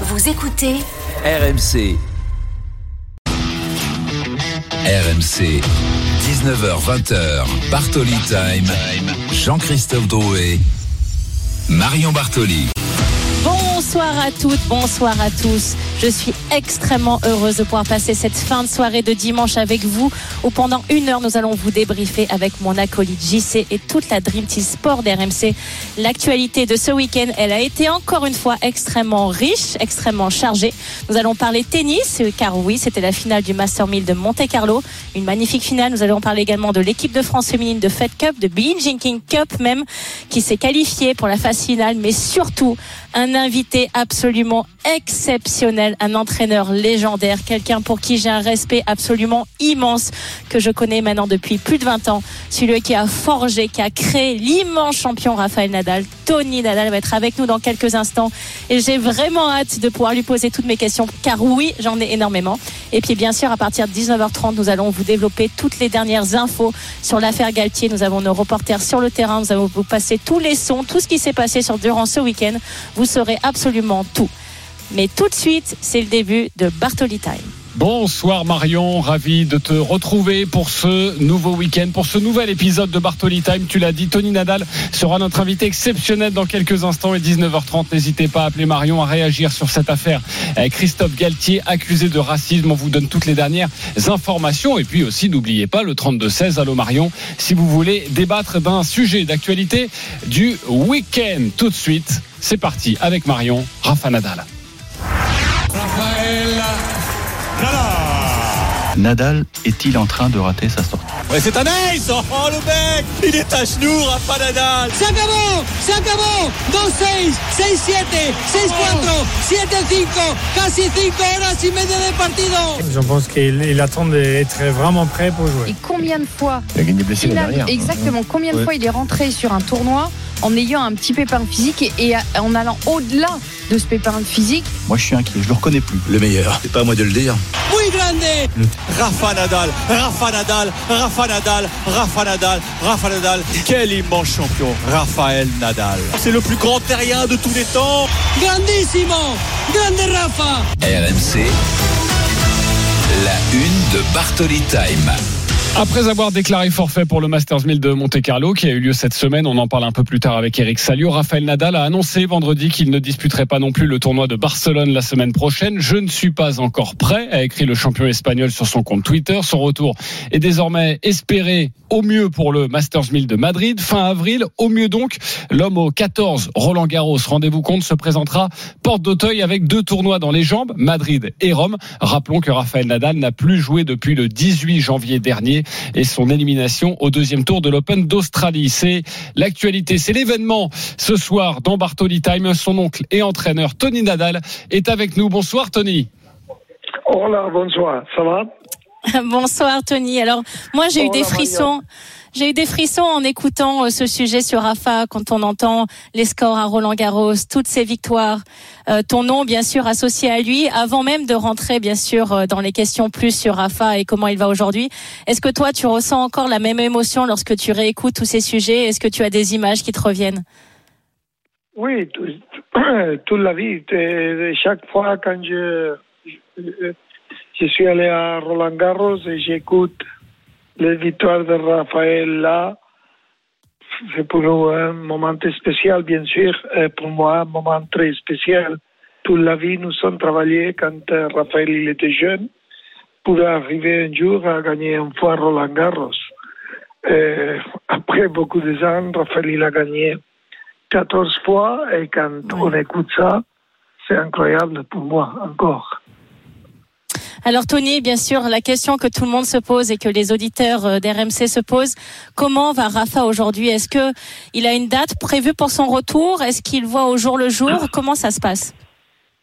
Vous écoutez RMC. RMC. 19h20h. Bartoli Time. Jean-Christophe Drouet. Marion Bartoli. Bonsoir à toutes, bonsoir à tous. Je suis extrêmement heureuse de pouvoir passer cette fin de soirée de dimanche avec vous où pendant une heure nous allons vous débriefer avec mon acolyte JC et toute la Dream Team Sport d'RMC. L'actualité de ce week-end, elle a été encore une fois extrêmement riche, extrêmement chargée. Nous allons parler tennis car oui, c'était la finale du Master 1000 de Monte Carlo. Une magnifique finale. Nous allons parler également de l'équipe de France féminine de Fed Cup, de Jean King Cup même, qui s'est qualifiée pour la phase finale, mais surtout un invité absolument exceptionnel, un entraîneur légendaire, quelqu'un pour qui j'ai un respect absolument immense, que je connais maintenant depuis plus de 20 ans, celui qui a forgé, qui a créé l'immense champion Raphaël Nadal. Tony Nadal va être avec nous dans quelques instants et j'ai vraiment hâte de pouvoir lui poser toutes mes questions, car oui, j'en ai énormément. Et puis bien sûr, à partir de 19h30, nous allons vous développer toutes les dernières infos sur l'affaire Galtier. Nous avons nos reporters sur le terrain, nous allons vous passer tous les sons, tout ce qui s'est passé sur, durant ce week-end. Vous saurez absolument tout. Mais tout de suite, c'est le début de Bartoli Time. Bonsoir Marion, ravi de te retrouver pour ce nouveau week-end, pour ce nouvel épisode de Bartoli Time. Tu l'as dit, Tony Nadal sera notre invité exceptionnel dans quelques instants et 19h30. N'hésitez pas à appeler Marion à réagir sur cette affaire. Christophe Galtier, accusé de racisme, on vous donne toutes les dernières informations. Et puis aussi, n'oubliez pas le 32-16, allô Marion, si vous voulez débattre d'un sujet d'actualité du week-end. Tout de suite, c'est parti avec Marion, Rafa Nadal. Nadal est-il en train de rater sa sortie? Ouais, c'est un ace Oh le mec Il est à genoux, Rafa Nadal Se acabó, se acabó 2-6, 6-7, 6-4, 7-5, casi 5 horas y media de partido. Je pense qu'il il attend d'être vraiment prêt pour jouer. Et combien de fois Il a gagné blessé il a- l'année dernière. Exactement, combien de Ouais. fois il est rentré sur un tournoi en ayant un petit pépin physique et, en allant au-delà de ce pépin physique Moi, je suis inquiet. Je le reconnais plus. Le meilleur. C'est pas à moi de le dire. Muy grande. Rafa Nadal, Rafa Nadal, Rafa Nadal, Rafa Nadal, Rafa Nadal. Quel immense champion, Raphaël Nadal. C'est le plus grand terrien de tous les temps. Grandísimo. Grande Rafa. RMC. La une de Bartoli Time. Après avoir déclaré forfait pour le Masters 1000 de Monte Carlo qui a eu lieu cette semaine, on en parle un peu plus tard avec Eric Salio, Rafael Nadal a annoncé vendredi qu'il ne disputerait pas non plus le tournoi de Barcelone la semaine prochaine. Je ne suis pas encore prêt, a écrit le champion espagnol sur son compte Twitter. Son retour est désormais espéré au mieux pour le Masters 1000 de Madrid fin avril. Au mieux donc, l'homme au 14 Roland Garros, rendez-vous compte, se présentera porte d'Auteuil avec deux tournois dans les jambes, Madrid et Rome. Rappelons que Rafael Nadal n'a plus joué depuis le 18 janvier dernier et son élimination au deuxième tour de l'Open d'Australie. C'est l'actualité, c'est l'événement ce soir dans Bartoli Time. Son oncle et entraîneur Tony Nadal est avec nous. Bonsoir Tony. Hola, bonsoir, ça va? Bonsoir Tony. Alors moi j'ai eu des frissons. J'ai eu des frissons en écoutant euh, ce sujet sur Rafa quand on entend les scores à Roland Garros, toutes ses victoires, euh, ton nom bien sûr associé à lui, avant même de rentrer bien sûr euh, dans les questions plus sur Rafa et comment il va aujourd'hui. Est-ce que toi tu ressens encore la même émotion lorsque tu réécoutes tous ces sujets? Est-ce que tu as des images qui te reviennent? Oui, tout- toute la vie. Chaque fois quand je, je, je suis allé à Roland Garros et j'écoute les victoires de Raphaël là, c'est pour nous un moment spécial, bien sûr. Et pour moi, un moment très spécial. Toute la vie, nous sommes travaillés quand euh, Raphaël il était jeune pour arriver un jour à gagner une fois Roland Garros. Et après beaucoup de ans, Raphaël il a gagné 14 fois et quand on écoute ça, c'est incroyable pour moi encore. Alors Tony, bien sûr, la question que tout le monde se pose et que les auditeurs euh, d'RMC se posent, comment va Rafa aujourd'hui? Est-ce que il a une date prévue pour son retour? Est-ce qu'il voit au jour le jour? Comment ça se passe?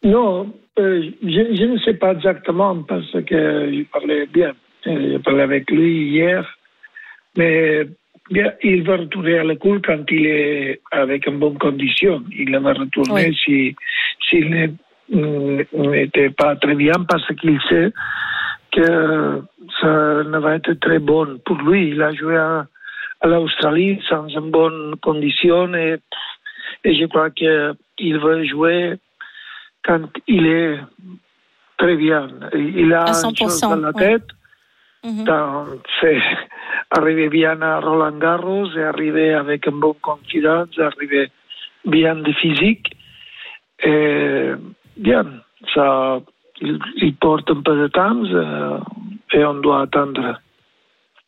Non, euh, je, je ne sais pas exactement parce que je parlais bien. Euh, Je parlais avec lui hier, mais bien, il va retourner à l'école quand il est avec une bonne condition. Il va retourner Oui. si s'il n'est- n'était pas très bien parce qu'il sait que ça ne va être très bon pour lui. Il a joué à, à l'Australie sans une bonne condition et, et je crois qu'il veut jouer quand il est très bien. Il a une chose 100%, dans la tête. Mhm. C'est arriver bien à Roland Garros, et arriver avec une bonne confidence, arriver bien de physique. Et bien, ça, il, porte un peu de temps euh, et on doit attendre.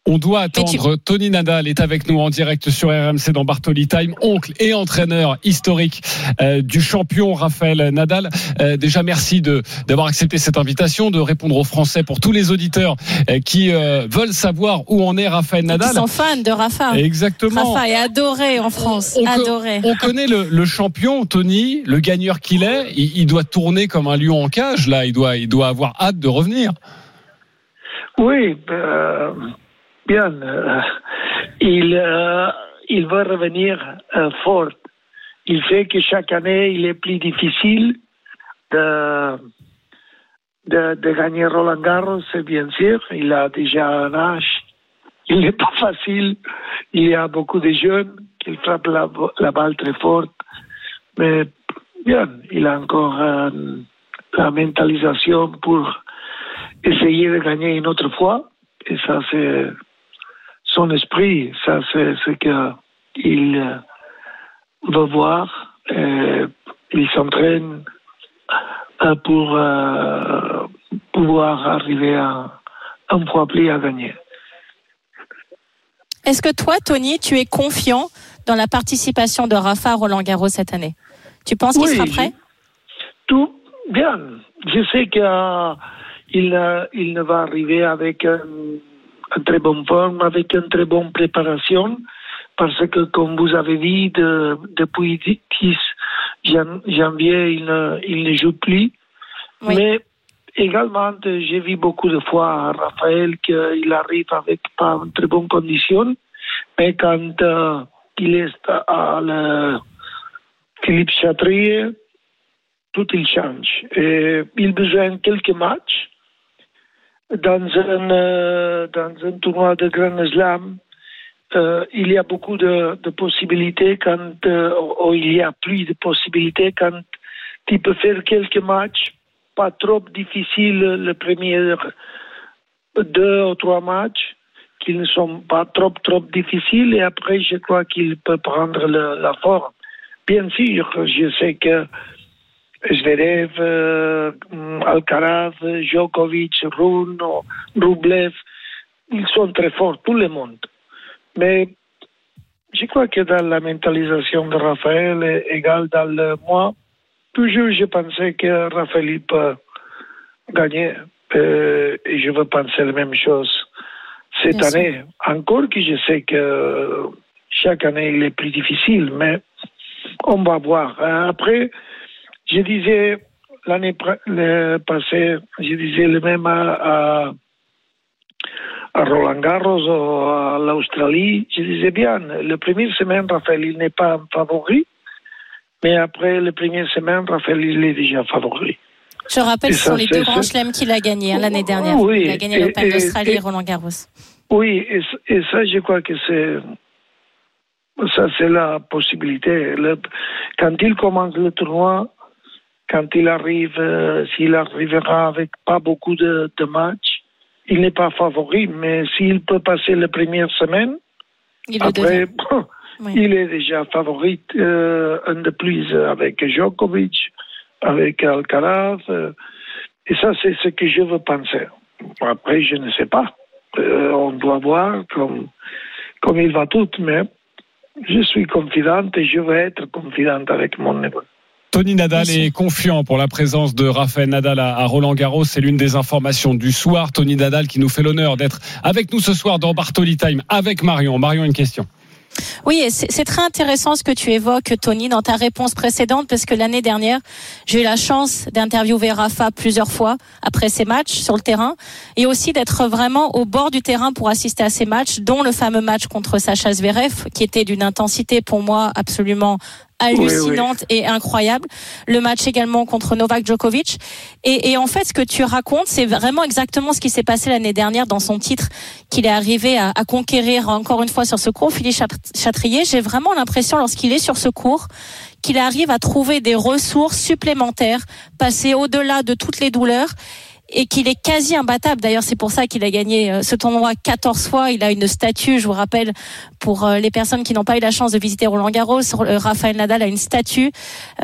On doit attendre. Tony Nadal est avec nous en direct sur RMC dans Bartoli Time, oncle et entraîneur historique euh, du champion Raphaël Nadal. Euh, déjà, merci de d'avoir accepté cette invitation, de répondre aux Français pour tous les auditeurs euh, qui euh, veulent savoir où en est Raphaël Ils Nadal. sont fans de Rafa. Exactement. Rafa est adoré en France. On, adoré. on connaît le, le champion, Tony, le gagneur qu'il est. Il, il doit tourner comme un lion en cage. Là, il doit, il doit avoir hâte de revenir. Oui, bien. euh, il, euh, va revenir euh, fort. Il fait que chaque année, il est plus difficile de gagner Roland Garros, c'est bien sûr. Il a déjà un âge. Il n'est pas facile. Il y a beaucoup de jeunes qui frappent la, la balle très forte. Mais bien, il a encore euh, la mentalisation pour essayer de gagner une autre fois. Et ça, c'est son esprit. Ça, c'est ce qu'il euh, veut voir. Et il s'entraîne euh, pour euh, pouvoir arriver à un fois plus à gagner. Est-ce que toi, Tony, tu es confiant dans la participation de Rafa à Roland Garros cette année? Tu penses qu'il sera prêt? Tout bien. Je sais qu'il il, euh, il ne va arriver avec un, une très bonne forme, avec une très bonne préparation, parce que, comme vous avez dit, de- depuis 10 jan- janvier, il ne, il ne joue plus. Oui. Mais également, j'ai vu beaucoup de fois à Raphaël qu'il arrive avec pas une très bonne condition, mais quand euh, il est à le Philippe Chatrier, tout il change. Et il a besoin de quelques matchs dans un, euh, dans un tournoi de Grand Slam. euh, il y a beaucoup de, possibilités quand, euh, ou il y a plus de possibilités quand tu peux faire quelques matchs, pas trop difficiles le premier deux ou trois matchs, qui ne sont pas trop trop difficiles, et après je crois qu'il peut prendre la forme. Bien sûr, je sais que Zverev, euh, Alcaraz, Djokovic, Rune, Rublev, ils sont très forts, tout le monde. Mais je crois que dans la mentalisation de Raphaël, et égal dans le moi, toujours je pensais que Raphaël gagner. Euh, et je veux penser la même chose cette Bien sûr. année. Encore que je sais que chaque année il est plus difficile, mais on va voir. Euh, Après, je disais l'année passée, je disais le même à, à, à Roland Garros ou à l'Australie. Je disais bien, le premier semaine, Raphaël, il n'est pas un favori, mais après le premier semaine, Raphaël, il est déjà favori. Je rappelle, Et ce sont les deux grands chelems qu'il a gagnés hein, l'année dernière. Oui, il a gagné l'Open d'Australie et et- Roland Garros. Oui, et, ça, je crois que c'est. Ça, c'est la possibilité. Le- quand il commence le tournoi, quand il arrive, euh, s'il arrivera avec pas beaucoup de, de matchs, il n'est pas favori, mais s'il peut passer la première semaine, Il après. Oui. il est déjà favori euh, un de plus avec Djokovic, avec Alcaraz. euh, et ça, c'est ce que je veux penser. Après, je ne sais pas. Euh, on doit voir comme, comme il va tout, mais je suis confidente et je veux être confidente avec mon niveau. Tony Nadal est confiant pour la présence de Rafael Nadal à Roland Garros. C'est l'une des informations du soir. Tony Nadal qui nous fait l'honneur d'être avec nous ce soir dans Bartoli Time avec Marion. Marion, une question. Oui, c'est très intéressant ce que tu évoques, Tony, dans ta réponse précédente, parce que l'année dernière, j'ai eu la chance d'interviewer Rafa plusieurs fois après ses matchs sur le terrain, et aussi d'être vraiment au bord du terrain pour assister à ces matchs, dont le fameux match contre Sacha Zverev, qui était d'une intensité pour moi absolument hallucinante et incroyable. Le match également contre Novak Djokovic. Et, en fait, ce que tu racontes, c'est vraiment exactement ce qui s'est passé l'année dernière dans son titre qu'il est arrivé à, à, conquérir encore une fois sur ce cours. Philippe Chatrier, j'ai vraiment l'impression lorsqu'il est sur ce cours qu'il arrive à trouver des ressources supplémentaires, passer au-delà de toutes les douleurs et qu'il est quasi imbattable. D'ailleurs, c'est pour ça qu'il a gagné euh, ce tournoi 14 fois. Il a une statue, je vous rappelle, pour euh, les personnes qui n'ont pas eu la chance de visiter Roland Garros. Euh, Rafael Nadal a une statue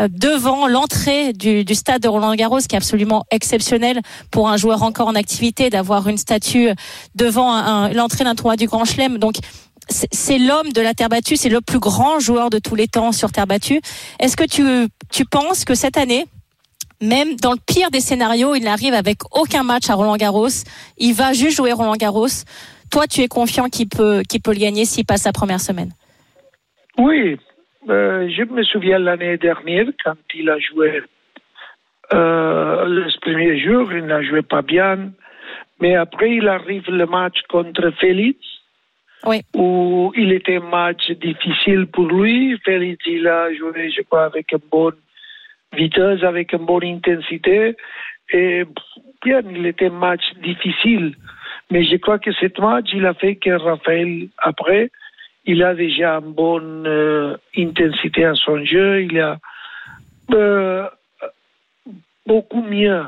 devant l'entrée du, du, stade de Roland Garros, qui est absolument exceptionnel pour un joueur encore en activité d'avoir une statue devant l'entrée d'un tournoi du Grand Chelem. Donc, c'est l'homme de la terre battue, c'est le plus grand joueur de tous les temps sur terre battue. Est-ce que tu, tu penses que cette année, même dans le pire des scénarios, il n'arrive avec aucun match à Roland Garros. Il va juste jouer Roland Garros. Toi, tu es confiant qu'il peut, qu'il peut le gagner s'il passe sa première semaine Oui, euh, je me souviens l'année dernière quand il a joué euh, le premier jour, il n'a joué pas bien. Mais après, il arrive le match contre Félix, oui. où il était un match difficile pour lui. Félix, il a joué, je crois, avec un bon vitesse, avec une bonne intensité. Et bien, il était un match difficile. Mais je crois que ce match, il a fait que Raphaël, après, il a déjà une bonne euh, intensité à son jeu. Il a euh, beaucoup mieux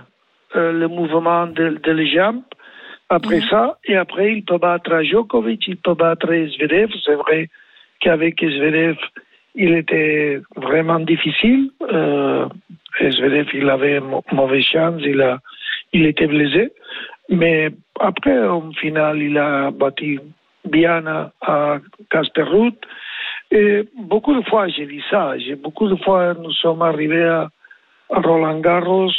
euh, le mouvement de, de les jambes. Après mm -hmm. ça, et après, il peut battre Djokovic, il peut battre Zverev. C'est vrai qu'avec Zverev, il était vraiment difficile. Euh, Zverev, il avait mauvaise chance, il, a, il était blessé. Mais après, au final, il a battu bien à, Casper. Et beaucoup de fois, j'ai dit ça. J'ai, beaucoup de fois, nous sommes arrivés à, Roland Garros.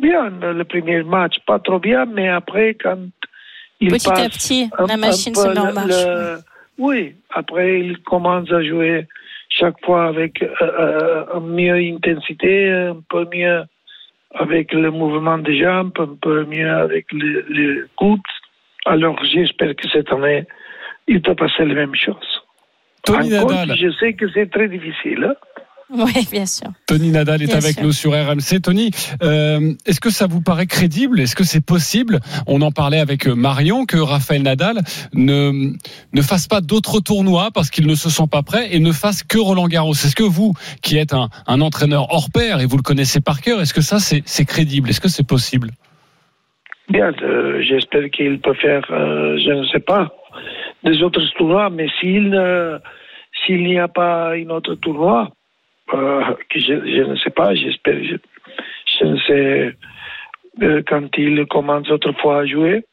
Bien, le premier match, pas trop bien, mais après, quand il Petit passe à petit, un, la machine un se peu met en marche. le- oui, après, il commence à jouer chaque fois avec euh, euh, une mieux intensité, un peu mieux avec le mouvement des jambes, un peu mieux avec les, les coudes. Alors, j'espère que cette année, il peut passer la même chose. Tony je sais que c'est très difficile. hein. Oui, bien sûr. Tony Nadal est Bien avec sûr. nous sur RMC. Tony, euh, est-ce que ça vous paraît crédible? Est-ce que c'est possible? On en parlait avec euh, Marion que Raphaël Nadal ne ne fasse pas d'autres tournois parce qu'il ne se sent pas prêt et ne fasse que Roland Garros. Est-ce que vous, qui êtes un, un entraîneur hors pair et vous le connaissez par cœur, est-ce que ça c'est c'est crédible? Est-ce que c'est possible? Bien, euh, j'espère qu'il peut faire, euh, je ne sais pas, des autres tournois, mais s'il s'il n'y a pas un autre tournoi, euh, je, ne sais pas, j'espère, je, ne sais euh, quand il commence autrefois à jouer,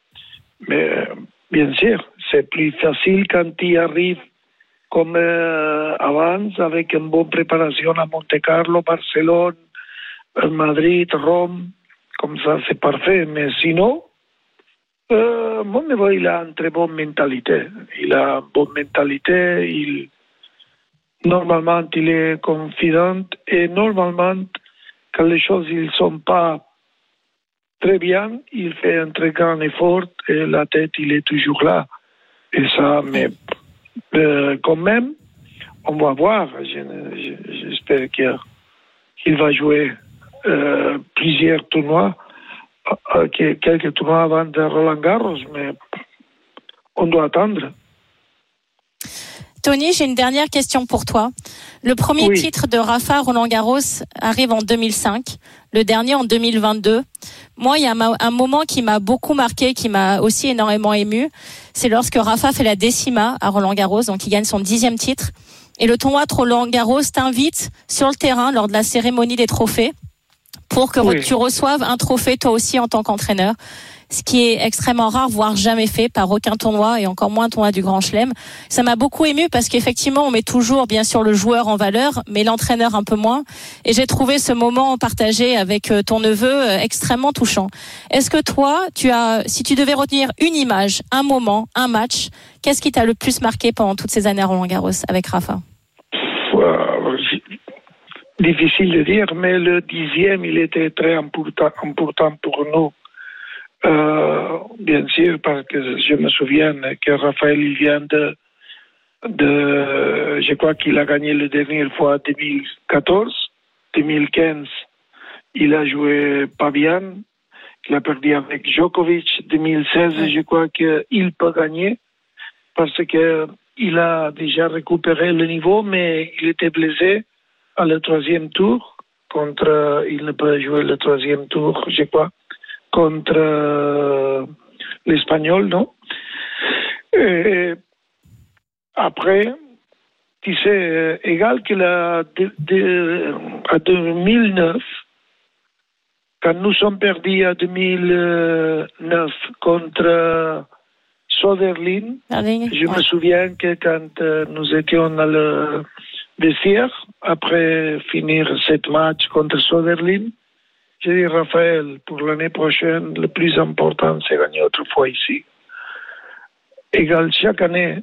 mais euh, bien sûr, c'est plus facile quand il arrive comme avant, avec une bonne préparation à Monte Carlo, Barcelone, Madrid, Rome, comme ça c'est parfait. Mais sinon, il a une très bonne mentalité. Il a une bonne mentalité. Il, normalement, il est confident. Et normalement, quand les choses ne sont pas très bien, il fait un très grand effort et la tête, il est toujours là. Et ça, mais euh, quand même, on va voir. Je- je- J'espère qu'il va jouer euh, plusieurs tournois, euh, que- quelques tournois avant de Roland Garros, mais on doit attendre. Tony, j'ai une dernière question pour toi. Le premier Oui. titre de Rafa Roland Garros arrive en 2005, le dernier en 2022. Moi, il y a un moment qui m'a beaucoup marqué, qui m'a aussi énormément ému. C'est lorsque Rafa fait la décima à Roland Garros, donc il gagne son dixième titre. Et le tournoi de Roland Garros t'invite sur le terrain lors de la cérémonie des trophées pour que Oui. tu reçoives un trophée toi aussi en tant qu'entraîneur. Ce qui est extrêmement rare, voire jamais fait par aucun tournoi et encore moins un tournoi du Grand Chelem. Ça m'a beaucoup ému parce qu'effectivement, on met toujours bien sûr le joueur en valeur, mais l'entraîneur un peu moins. Et j'ai trouvé ce moment partagé avec euh, ton neveu euh, extrêmement touchant. Est-ce que toi, tu as, si tu devais retenir une image, un moment, un match, qu'est-ce qui t'a le plus marqué pendant toutes ces années à Roland Garros avec Rafa? Difficile de dire, mais le dixième, il était très important pour nous. Euh, bien sûr, parce que je me souviens que Raphaël il vient de, de, je crois qu'il a gagné la dernière fois 2014, 2015, il a joué pas bien, il a perdu avec Djokovic, 2016, je crois qu'il peut gagner parce que il a déjà récupéré le niveau, mais il était blessé à le troisième tour contre, il ne peut jouer le troisième tour, je crois, contre l'Espagnol, non Et Après, tu sais, euh, égal qu'il a de, de, à 2009, quand nous sommes perdus à 2009 contre Soderlin, je me souviens que quand euh, nous étions dans le vestiaire, après finir cette match contre Soderlin, j'ai dit Raphaël, pour l'année prochaine, le plus important, c'est gagner autrefois ici. Égal, chaque année,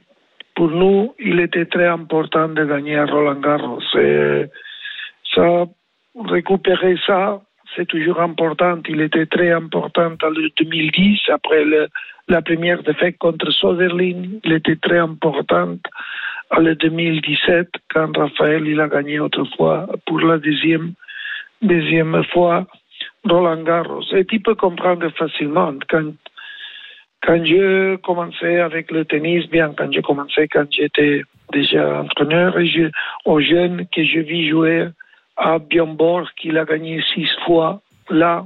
pour nous, il était très important de gagner à Roland Garros. Ça, récupérer ça, c'est toujours important. Il était très important en 2010, après la première défaite contre Soderlin. Il était très important en 2017, quand Raphaël il a gagné autrefois pour la deuxième, deuxième fois Roland Garros. Et tu peux comprendre facilement quand quand je commençais avec le tennis, bien quand je commençais, quand j'étais déjà entraîneur, et je, aux jeunes que je vis jouer à Björn Borg, qu'il a gagné six fois, là,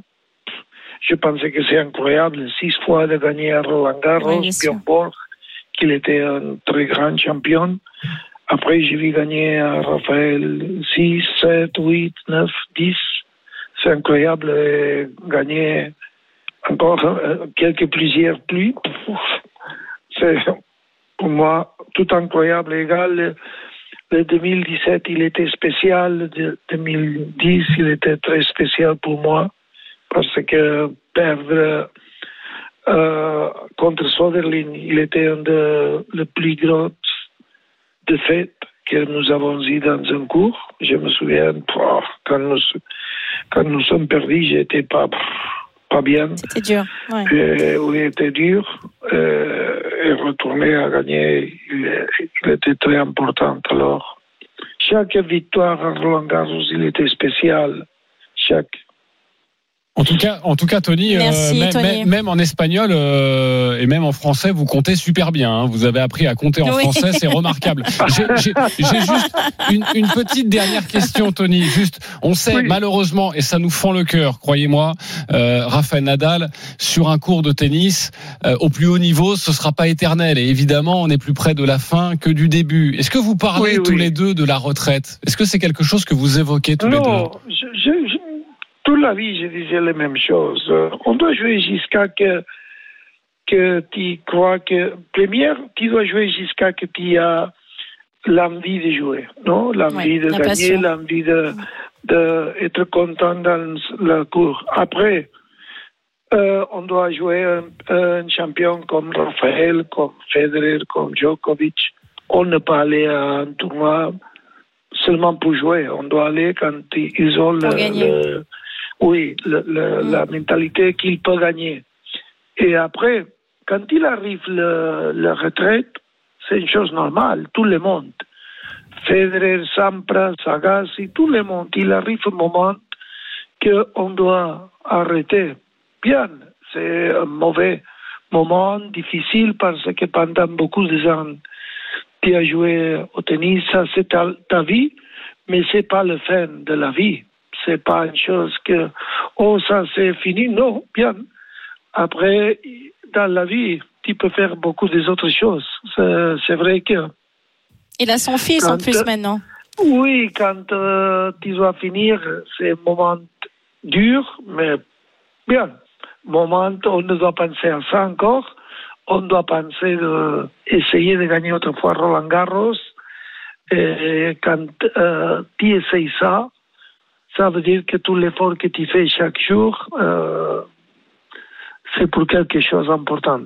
je pensais que c'est incroyable, six fois de gagner à Roland Garros, Oui. Björn Borg, qu'il était un très grand champion. Après, j'ai vu gagner à Raphaël 6, 7, 8, 9, 10. C'est incroyable et gagner encore euh, quelques plusieurs plus. C'est pour moi tout incroyable. Égal, le, le 2017, il était spécial. Le 2010, il était très spécial pour moi parce que perdre euh, contre Soderlin, il était un de les plus grosses défaites que nous avons eues dans un cours. Je me souviens, quand, nous, quand nous sommes perdus, j'étais pas, pas bien. C'était dur. Ouais. Et, oui, était dur. Euh, et retourner à gagner, il, il était très important. Alors, chaque victoire à Roland Garros, il était spécial. Chaque. En tout cas, en tout cas, Tony, euh, Merci, même, Tony. même- même en espagnol euh, et même en français, vous comptez super bien. hein. Vous avez appris à compter en Oui. français, c'est remarquable. J'ai j'ai- j'ai juste une, une petite dernière question, Tony. Juste, on sait Oui. malheureusement, et ça nous fend le cœur, croyez-moi, euh, Rafael Nadal sur un cours de tennis euh, au plus haut niveau, ce sera pas éternel. Et évidemment, on est plus près de la fin que du début. Est-ce que vous parlez Oui, tous oui. les deux de la retraite? Est-ce que c'est quelque chose que vous évoquez tous les deux? Non, je, je- je- toute la vie, je disais les mêmes choses. On doit jouer jusqu'à que, que tu crois que. Première, tu dois jouer jusqu'à que tu as l'envie de jouer, non? L'envie Ouais, de la gagner, l'envie de, de être content dans la cour. Après, euh, on doit jouer un, un champion comme Rafael, comme Federer, comme Djokovic. On ne peut pas aller à un tournoi seulement pour jouer. On doit aller quand ils ont le- oui, le- le- Mm. la mentalité qu'ils peuvent gagner. Et après, quand il arrive le, la retraite, c'est une chose normale, tout le monde. Federer, Sampras, Agassi, tout le monde. Il arrive un moment qu'on doit arrêter. Bien, c'est un mauvais moment, difficile, parce que pendant beaucoup de ans, tu as joué au tennis, ça c'est ta, ta vie, mais c'est pas le fin de la vie. C'est pas une chose que, oh, ça c'est fini. Non, bien. Après, dans la vie, tu peux faire beaucoup des autres choses. C'est vrai que, Il a son fils en plus maintenant. oui, quand euh, tu dois finir, c'est un moment dur, mais bien. Moment, on ne doit penser à ça encore. On doit penser de essayer de gagner autrefois Roland Garros. Et quand euh, tu essayes ça, ça veut dire que tout l'effort que tu fais chaque jour, euh, c'est pour quelque chose d'important.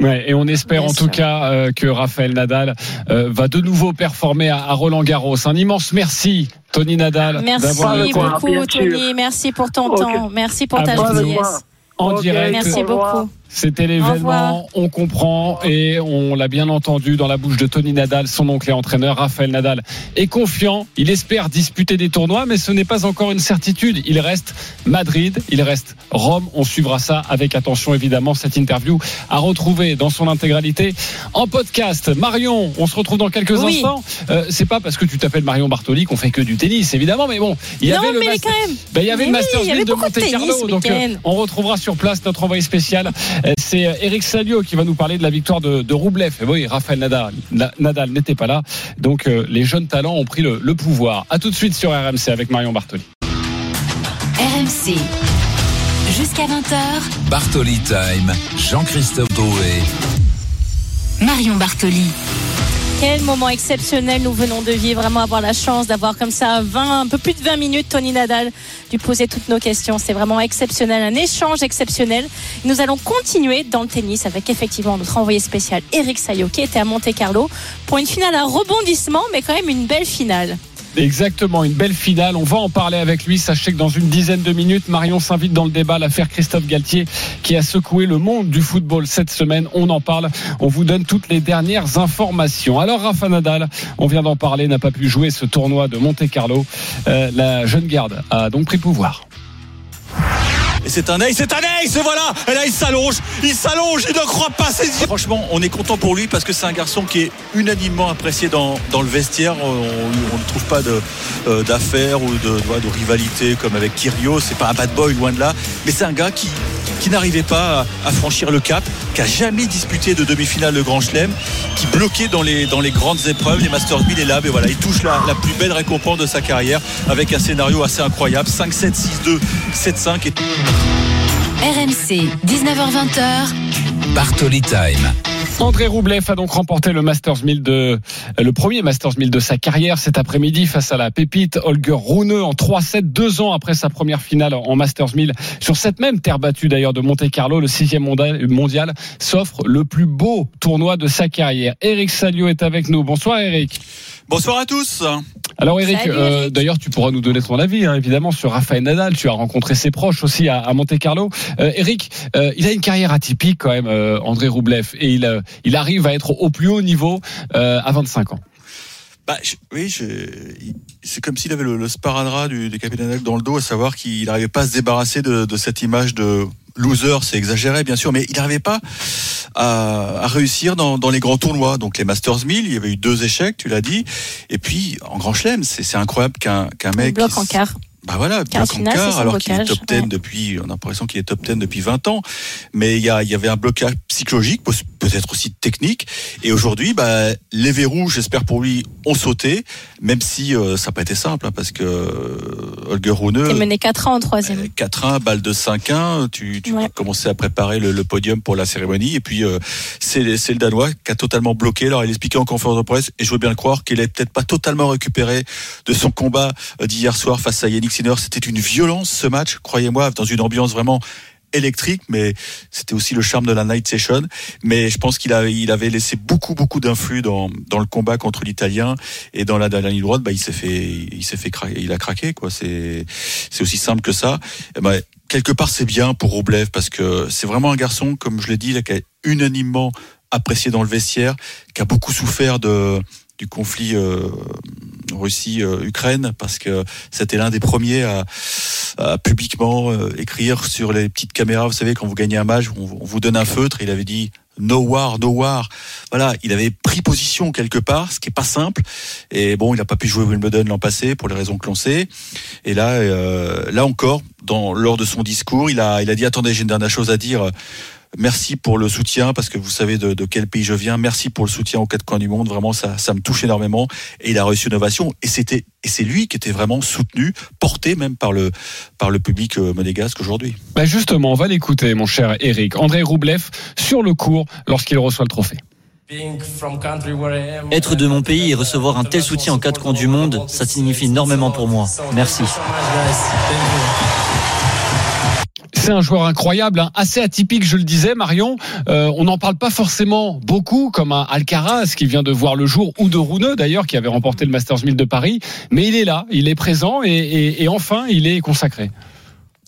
Ouais, et on espère Bien en sûr. tout cas euh, que Raphaël Nadal euh, va de nouveau performer à, à Roland Garros. Un immense merci, Tony Nadal, Merci beaucoup. Tony. Merci pour ton temps. Merci pour À ta gentillesse. en direct. Merci beaucoup. C'était l'événement, on comprend et on l'a bien entendu dans la bouche de Tony Nadal, son oncle et entraîneur Raphaël Nadal est confiant, il espère disputer des tournois mais ce n'est pas encore une certitude, il reste Madrid, il reste Rome, on suivra ça avec attention évidemment cette interview à retrouver dans son intégralité en podcast. Marion, on se retrouve dans quelques Oui. instants. Euh, c'est pas parce que tu t'appelles Marion Bartoli qu'on fait que du tennis évidemment mais bon, il y non, avait le ben, il y avait Mais le oui, Masters il y avait 1000 de Monte Carlo, tennis, donc euh, on retrouvera sur place notre envoyé spécial. Euh, C'est euh, Eric Salio qui va nous parler de la victoire de, de Roublev. Et oui, Raphaël Nadal, Na- Nadal n'était pas là, donc euh, les jeunes talents ont pris le, le pouvoir. À tout de suite sur RMC avec Marion Bartoli. RMC. Jusqu'à 20h, Bartoli Time, Jean-Christophe Drouet. Marion Bartoli. Quel moment exceptionnel nous venons de vivre. Vraiment avoir la chance d'avoir comme ça 20, un peu plus de 20 minutes Tony Nadal, lui poser toutes nos questions. C'est vraiment exceptionnel, un échange exceptionnel. Nous allons continuer dans le tennis avec effectivement notre envoyé spécial Eric Sayo qui était à Monte Carlo pour une finale à rebondissement, mais quand même une belle finale. Exactement, une belle finale. On va en parler avec lui. Sachez que dans une dizaine de minutes, Marion s'invite dans le débat. L'affaire Christophe Galtier qui a secoué le monde du football cette semaine. On en parle. On vous donne toutes les dernières informations. Alors, Rafa Nadal, on vient d'en parler, n'a pas pu jouer ce tournoi de Monte Carlo. Euh, la jeune garde a donc pris pouvoir. Et c'est un ace, c'est un ace, et voilà Et là, il s'allonge, il s'allonge, il ne croit pas ses yeux Franchement, on est content pour lui parce que c'est un garçon qui est unanimement apprécié dans, dans le vestiaire. On ne trouve pas euh, d'affaires ou de, rivalité comme avec Kyrgios. C'est pas un bad boy, loin de là. Mais c'est un gars qui, qui n'arrivait pas à, à franchir le cap, qui a jamais disputé de demi-finale de Grand Chelem, qui bloquait dans les, dans les grandes épreuves, les Masters 1000 et là, mais voilà, il touche la, la plus belle récompense de sa carrière avec un scénario assez incroyable. 5-7, 6-2, 7-5 et RMC, 19h20h. Bartoli Time. André Roublev a donc remporté le Masters 1000 de, le premier Masters 1000 de sa carrière cet après-midi face à la pépite Holger Rune en 3-7, deux ans après sa première finale en Masters 1000 sur cette même terre battue d'ailleurs de Monte Carlo, le sixième mondial, mondial s'offre le plus beau tournoi de sa carrière. Eric Salio est avec nous. Bonsoir Eric. Bonsoir à tous. Alors Eric, euh, Eric. d'ailleurs tu pourras nous donner ton avis hein, évidemment sur Rafael Nadal. Tu as rencontré ses proches aussi à, à Monte Carlo. Euh, Eric, euh, il a une carrière atypique quand même, euh, André Roublev, et il, euh, il arrive à être au plus haut niveau euh, à 25 ans. Bah, je- oui, je- c'est comme s'il avait le, le sparadrap du, du capitaine Nadal dans le dos, à savoir qu'il n'arrivait pas à se débarrasser de, de cette image de loser, c'est exagéré bien sûr, mais il n'arrivait pas à, à réussir dans, dans les grands tournois. Donc les Masters 1000, il y avait eu deux échecs, tu l'as dit, et puis en Grand Chelem, c'est incroyable qu'un qu'un On mec en quart. Bah voilà, quart, son alors qu'il est top 10 ouais. depuis, on a l'impression qu'il est top 10 depuis 20 ans. Mais il y, a, il y avait un blocage psychologique, peut- peut-être aussi technique. Et aujourd'hui, bah, les verrous, j'espère pour lui, ont sauté, même si euh, ça n'a pas été simple, hein, parce que euh, Holger Rune, T'es mené 4 ans en troisième. 4-1, balle de 5-1, tu, tu Ouais. commençais à préparer le, le podium pour la cérémonie. Et puis, euh, c'est c'est le Danois qui a totalement bloqué. Alors, il expliquait en conférence de presse, et je veux bien le croire, qu'il est peut-être pas totalement récupéré de son combat euh, d'hier soir face à Yannick C'était une violence, ce match, croyez-moi, dans une ambiance vraiment électrique, mais c'était aussi le charme de la night session. Mais je pense qu'il a, il avait laissé beaucoup, beaucoup d'influx dans, dans le combat contre l'Italien et dans la dernière ligne droite, bah, il s'est fait, il s'est fait craquer, il a craqué, quoi. C'est, c'est aussi simple que ça. Ben, quelque part, c'est bien pour Roblev parce que c'est vraiment un garçon, comme je l'ai dit, qui est unanimement apprécié dans le vestiaire, qui a beaucoup souffert de, du conflit euh, Russie-Ukraine parce que c'était l'un des premiers à, à publiquement euh, écrire sur les petites caméras. Vous savez, quand vous gagnez un match, on, vous donne un feutre. Il avait dit no war, no war. Voilà, il avait pris position quelque part, ce qui est pas simple. Et bon, il n'a pas pu jouer Wimbledon l'an passé pour les raisons que l'on sait. Et là, euh, là encore, dans, lors de son discours, il a, il a dit attendez, j'ai une dernière chose à dire. Merci pour le soutien parce que vous savez de, de, quel pays je viens. Merci pour le soutien aux quatre coins du monde. Vraiment, ça, ça me touche énormément. Et il a reçu une ovation. Et c'était, et c'est lui qui était vraiment soutenu, porté même par le, par le public euh, monégasque aujourd'hui. Bah justement, on va l'écouter, mon cher Eric. André Roublev sur le court lorsqu'il reçoit le trophée. Être de mon pays et recevoir un tel soutien en quatre coins du monde, ça signifie énormément pour moi. Merci. C'est un joueur incroyable, hein, assez atypique, je le disais, Marion. Euh, on n'en parle pas forcément beaucoup, comme un Alcaraz qui vient de voir le jour, ou de Rouneux d'ailleurs, qui avait remporté le Masters 1000 de Paris. Mais il est là, il est présent et, et, et enfin, il est consacré.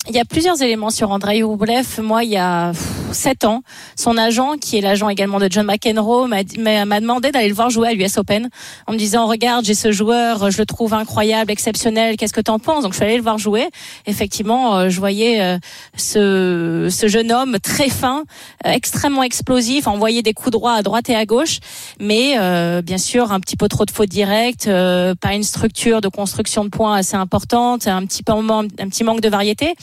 Il y a plusieurs éléments sur Andrei Rublev. Moi, il y a 7 ans. Son agent, qui est l'agent également de John McEnroe, m'a m'a- m'a demandé d'aller le voir jouer à l'US Open en me disant regarde j'ai ce joueur, je le trouve incroyable, exceptionnel, qu'est-ce que t'en penses? Donc je suis allée le voir jouer. Effectivement, euh, je voyais euh, ce, ce jeune homme très fin, extrêmement explosif, envoyer des coups droits à droite et à gauche, mais euh, bien sûr un petit peu trop de fautes directes, euh, pas une structure de construction de points assez importante, un petit peu un petit manque de variété.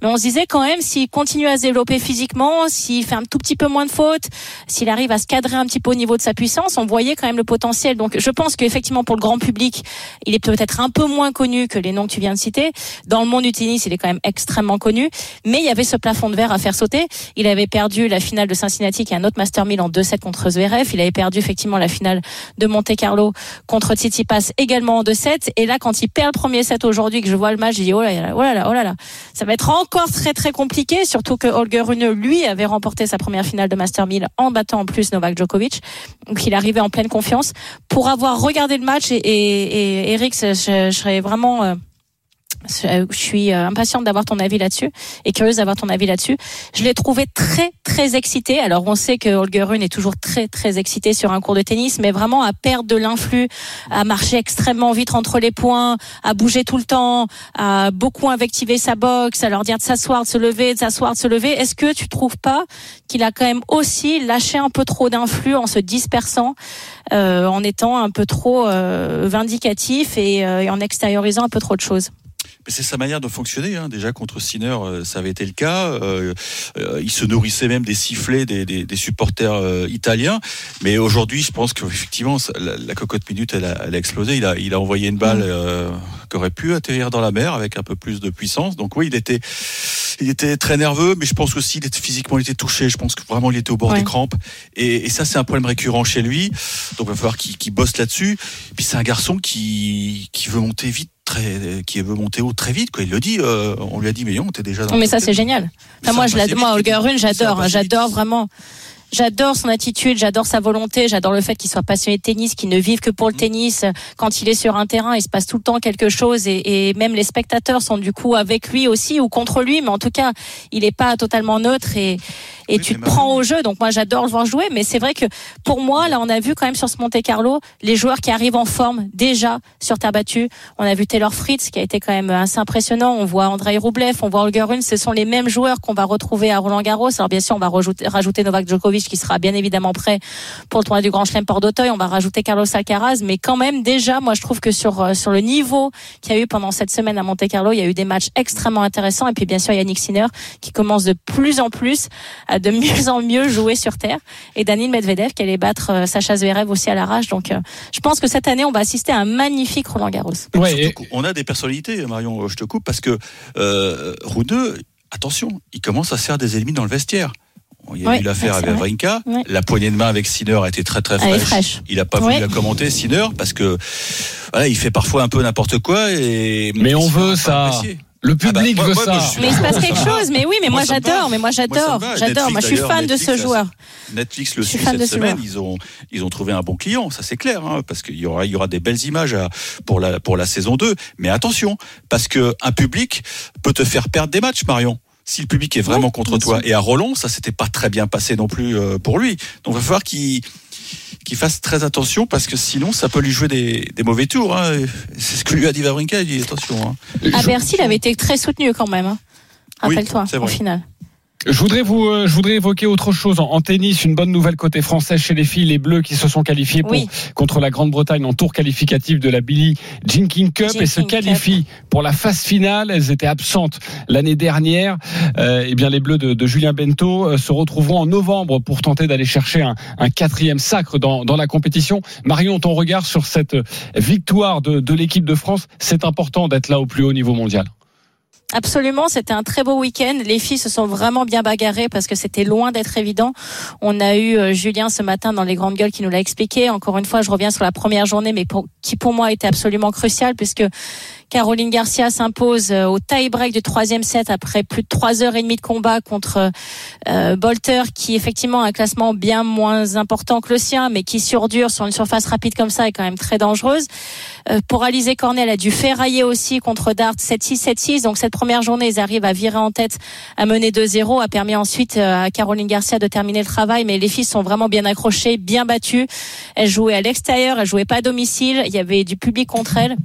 Mais on se disait quand même s'il continue à se développer physiquement, s'il fait un tout petit peu moins de fautes, s'il arrive à se cadrer un petit peu au niveau de sa puissance, on voyait quand même le potentiel. Donc je pense qu'effectivement pour le grand public, il est peut-être un peu moins connu que les noms que tu viens de citer. Dans le monde du tennis, il est quand même extrêmement connu, mais il y avait ce plafond de verre à faire sauter. Il avait perdu la finale de Cincinnati qui est un autre Master 1000 en 2-7 contre Zverev. Il avait perdu effectivement la finale de Monte Carlo contre Tsitsipas également en 2-7. Et là, quand il perd le premier set aujourd'hui, que je vois le match, je dis oh là là, oh là là, oh là là, ça va être encore très très compliqué. Surtout que Holger Rune, lui, avait remporté sa première finale de Master 1000 en battant en plus Novak Djokovic. Donc il arrivait en pleine confiance. Pour avoir regardé le match et Eric, je, je serais vraiment euh, je suis euh, impatiente d'avoir ton avis là-dessus et curieuse d'avoir ton avis là-dessus. Je l'ai trouvé très très excité. Alors on sait que Holger Rune est toujours très très excité sur un cours de tennis, mais vraiment à perdre de l'influx, à marcher extrêmement vite entre les points, à bouger tout le temps, à beaucoup invectiver sa boxe, à leur dire de s'asseoir, de se lever, de s'asseoir, de se lever. Est-ce que tu trouves pas qu'il a quand même aussi lâché un peu trop d'influx en se dispersant, euh, en étant un peu trop euh, vindicatif et, euh, et en extériorisant un peu trop de choses? Mais c'est sa manière de fonctionner. Hein. Déjà contre Sinner, euh, ça avait été le cas. Euh, euh, il se nourrissait même des sifflets des, des, des supporters euh, italiens. Mais aujourd'hui, je pense qu'effectivement, la, la cocotte minute, elle a, elle a explosé. Il a, il a envoyé une balle euh, qui aurait pu atterrir dans la mer avec un peu plus de puissance. Donc oui, il était, il était très nerveux, mais je pense aussi, il était physiquement, il était touché. Je pense que vraiment, il était au bord Ouais. des crampes. Et, et ça, c'est un problème récurrent chez lui. Donc il va falloir qu'il qu'il bosse là-dessus. Puis c'est un garçon qui, qui veut monter vite. Très, qui veut monter haut très vite, quoi. Il le dit. euh, on lui a dit, mais non, t'es déjà dans. mais ça c'est 10. génial. Mais Enfin, ça moi, je l'adore. Moi, Holger Rune, j'adore. hein. J'adore vraiment. J'adore son attitude, j'adore sa volonté, j'adore le fait qu'il soit passionné de tennis, qu'il ne vive que pour le tennis. Quand il est sur un terrain, il se passe tout le temps quelque chose et, et même les spectateurs sont du coup avec lui aussi ou contre lui, mais en tout cas, il n'est pas totalement neutre et, et Oui, tu te prends au jeu. Donc moi, j'adore le voir jouer, mais c'est vrai que pour moi, là, on a vu quand même sur ce Monte Carlo les joueurs qui arrivent en forme déjà sur terre battue. On a vu Taylor Fritz qui a été quand même assez impressionnant. On voit Andrei Rublev, on voit Holger Rune. Ce sont les mêmes joueurs qu'on va retrouver à Roland Garros. Alors bien sûr, on va rajouter, rajouter Novak Djokovic qui sera bien évidemment prêt pour le tournoi du Grand Chelem Port d'Auteuil. On va rajouter Carlos Alcaraz, mais quand même déjà, moi je trouve que sur euh, sur le niveau qu'il y a eu pendant cette semaine à Monte Carlo, il y a eu des matchs extrêmement intéressants. Et puis bien sûr, Yannick Sinner qui commence de plus en plus à de mieux en mieux jouer sur terre. Et Daniil Medvedev qui allait battre euh, Sacha Zverev aussi à l'arrache. Donc euh, je pense que cette année, on va assister à un magnifique Roland Garros. Ouais, Surtout et- qu'on a des personnalités, Marion, je te coupe, parce que euh, Roudeux, attention, il commence à se faire des ennemis dans le vestiaire. Il y a Ouais, eu l'affaire avec. Vrinka, Ouais. la poignée de main avec Sinner a été très très Elle est fraîche. fraîche. Il a pas voulu Ouais. la commenter, Sinner, parce que voilà, il fait parfois un peu n'importe quoi. Et Mais on veut ça. Le Ah bah, public moi- veut moi, ça. moi, je suis Mais il se passe quelque chose. Mais oui, mais moi, j'adore. Mais moi j'adore. J'adore. Moi je suis Netflix, fan de ce joueur. Netflix le suit cette semaine. joueur. Ils ont, ils ont trouvé un bon client, ça c'est clair, hein, parce qu'il y aura, il y aura des belles images à- pour la, pour la saison 2. Mais attention, parce que un public peut te faire perdre des matchs, Marion. Si le public est vraiment contre toi. Et à Roland, ça s'était pas très bien passé non plus euh, pour lui. Donc il va falloir qu'il qu'il fasse très attention parce que sinon ça peut lui jouer des, des mauvais tours. Hein. C'est ce que lui a dit Vavrinka, il dit attention. Hein. À Bercy, il avait été très soutenu quand même. hein. Oui, Rappelle-toi, c'est en vrai. Je voudrais vous, euh, je voudrais évoquer autre chose en, en tennis. Une bonne nouvelle côté français chez les filles, les Bleus qui se sont qualifiés pour, Oui. contre la Grande-Bretagne en tour qualificatif de la Billie Jean King Cup et se qualifient pour la phase finale. Elles étaient absentes l'année dernière. Euh, eh bien, les Bleus de, de Julien Bento euh, se retrouveront en novembre pour tenter d'aller chercher un, un quatrième sacre dans, dans la compétition. Marion, ton regard sur cette victoire de, de l'équipe de France, c'est important d'être là au plus haut niveau mondial. Absolument, c'était un très beau week-end. Les filles se sont vraiment bien bagarrées parce que c'était loin d'être évident. On a eu euh, Julien ce matin dans les grandes gueules qui nous l'a expliqué. Encore une fois, je reviens sur la première journée, mais qui pour moi était absolument cruciale puisque Caroline Garcia s'impose euh, au tie-break du troisième set après plus de trois heures et demie de combat contre euh, Bolter, qui effectivement a un classement bien moins important que le sien, mais qui surdure sur une surface rapide comme ça est quand même très dangereuse. Euh, pour Alizé Cornet, elle a dû ferrailler aussi contre Dart 7-6, 7-6. Donc cette première journée, ils arrivent à virer en tête, à mener 2-0, a permis ensuite euh, à Caroline Garcia de terminer le travail. Mais les filles sont vraiment bien accrochées, bien battues. Elles jouaient à l'extérieur, elles jouaient pas à domicile. Il y avait du public contre elles.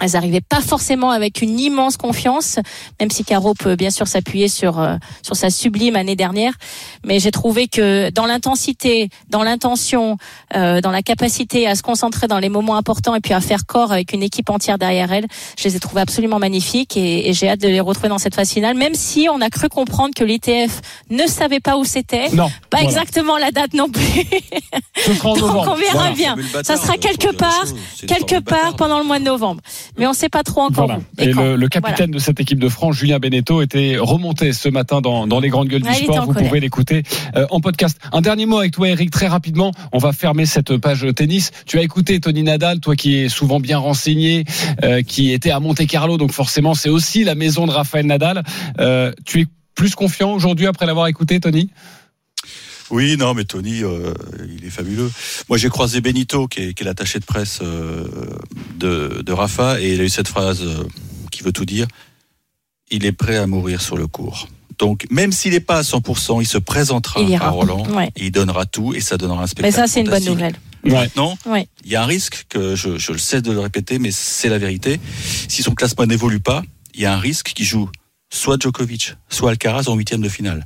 Elles n'arrivaient pas forcément avec une immense confiance, même si Caro peut bien sûr s'appuyer sur euh, sur sa sublime année dernière. Mais j'ai trouvé que dans l'intensité, dans l'intention, euh, dans la capacité à se concentrer dans les moments importants et puis à faire corps avec une équipe entière derrière elle, je les ai trouvées absolument magnifiques et, et j'ai hâte de les retrouver dans cette phase finale. Même si on a cru comprendre que l'ITF ne savait pas où c'était, Non. pas Voilà. exactement la date non plus. Donc on verra Voilà. bien. Ça sera quelque la part, quelque part pendant le mois de novembre. Mais on ne sait pas trop encore Voilà. où. Et le, le capitaine de cette équipe de France, Julien Beneteau, était remonté ce matin dans, dans les grandes gueules Ah, du était sport. Vous colère. pouvez l'écouter euh, en podcast. Un dernier mot avec toi, Eric, très rapidement. On va fermer cette page tennis. Tu as écouté Tony Nadal, toi qui es souvent bien renseigné, euh, qui était à Monte Carlo, donc forcément c'est aussi la maison de Raphaël Nadal. Euh, tu es plus confiant aujourd'hui après l'avoir écouté, Tony? Oui, non, mais Tony, euh, il est fabuleux. Moi, j'ai croisé Benito, qui est, qui est l'attaché de presse euh, de, de Rafa, et il a eu cette phrase euh, qui veut tout dire. Il est prêt à mourir sur le court. Donc, même s'il n'est pas à 100%, il se présentera Il à Roland, Ouais. et il donnera tout, et ça donnera un spectacle. Mais ça, c'est une bonne nouvelle. Maintenant, Ouais. il y a un risque que je, je le sais de le répéter, mais c'est la vérité. Si son classement n'évolue pas, il y a un risque qu'il joue soit Djokovic, soit Alcaraz en huitième de finale.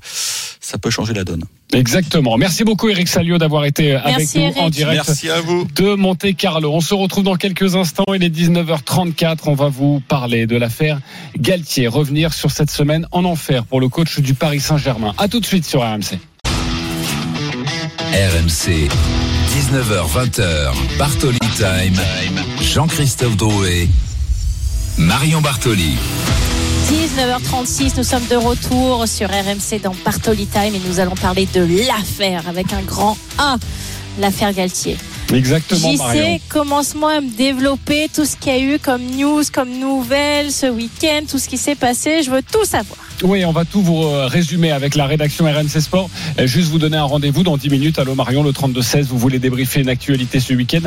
Ça peut changer la donne. Exactement. Merci beaucoup, Eric Salio, d'avoir été avec Merci, nous Eric. en direct. Merci à vous. de Monte Carlo. On se retrouve dans quelques instants. Il est 19h34. On va vous parler de l'affaire Galtier. Revenir sur cette semaine en enfer pour le coach du Paris Saint-Germain. À tout de suite sur RMC. RMC, 19h20h, Bartoli Time, Jean-Christophe Drouet, Marion Bartoli. 19h36, nous sommes de retour sur RMC dans Bartoli Time et nous allons parler de l'affaire avec un grand A, l'affaire Galtier. Exactement, JC, commence-moi à me développer tout ce qu'il y a eu comme news, comme nouvelles ce week-end, tout ce qui s'est passé. Je veux tout savoir. Oui, on va tout vous euh, résumer avec la rédaction RMC Sport. Euh, Juste vous donner un rendez-vous dans 10 minutes. Allô Marion, le 32-16, vous voulez débriefer une actualité ce week-end?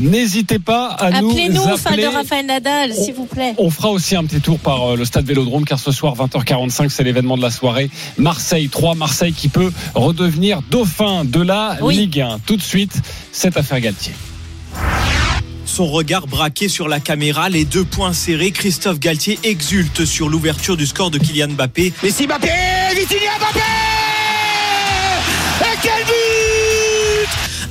N'hésitez pas à nous Appelez-nous, fan appeler. de Raphaël Nadal, s'il vous plaît. On fera aussi un petit tour par euh, le stade Vélodrome car ce soir 20h45 c'est l'événement de la soirée. Marseille 3, Marseille qui peut redevenir dauphin de la Oui. Ligue 1. Tout de suite, cette affaire Galtier. Son regard braqué sur la caméra, les deux poings serrés, Christophe Galtier exulte sur l'ouverture du score de Kylian Mbappé. Messi Mbappé, Vitinha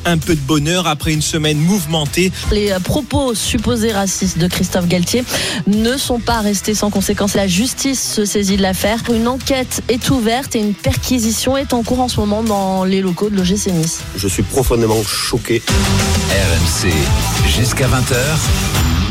Un peu de bonheur après une semaine mouvementée. Les euh, propos supposés racistes de Christophe Galtier ne sont pas restés sans conséquence. La justice se saisit de l'affaire. Une enquête est ouverte et une perquisition est en cours en ce moment dans les locaux de l'OGC Nice. Je suis profondément choqué. RMC, jusqu'à 20h.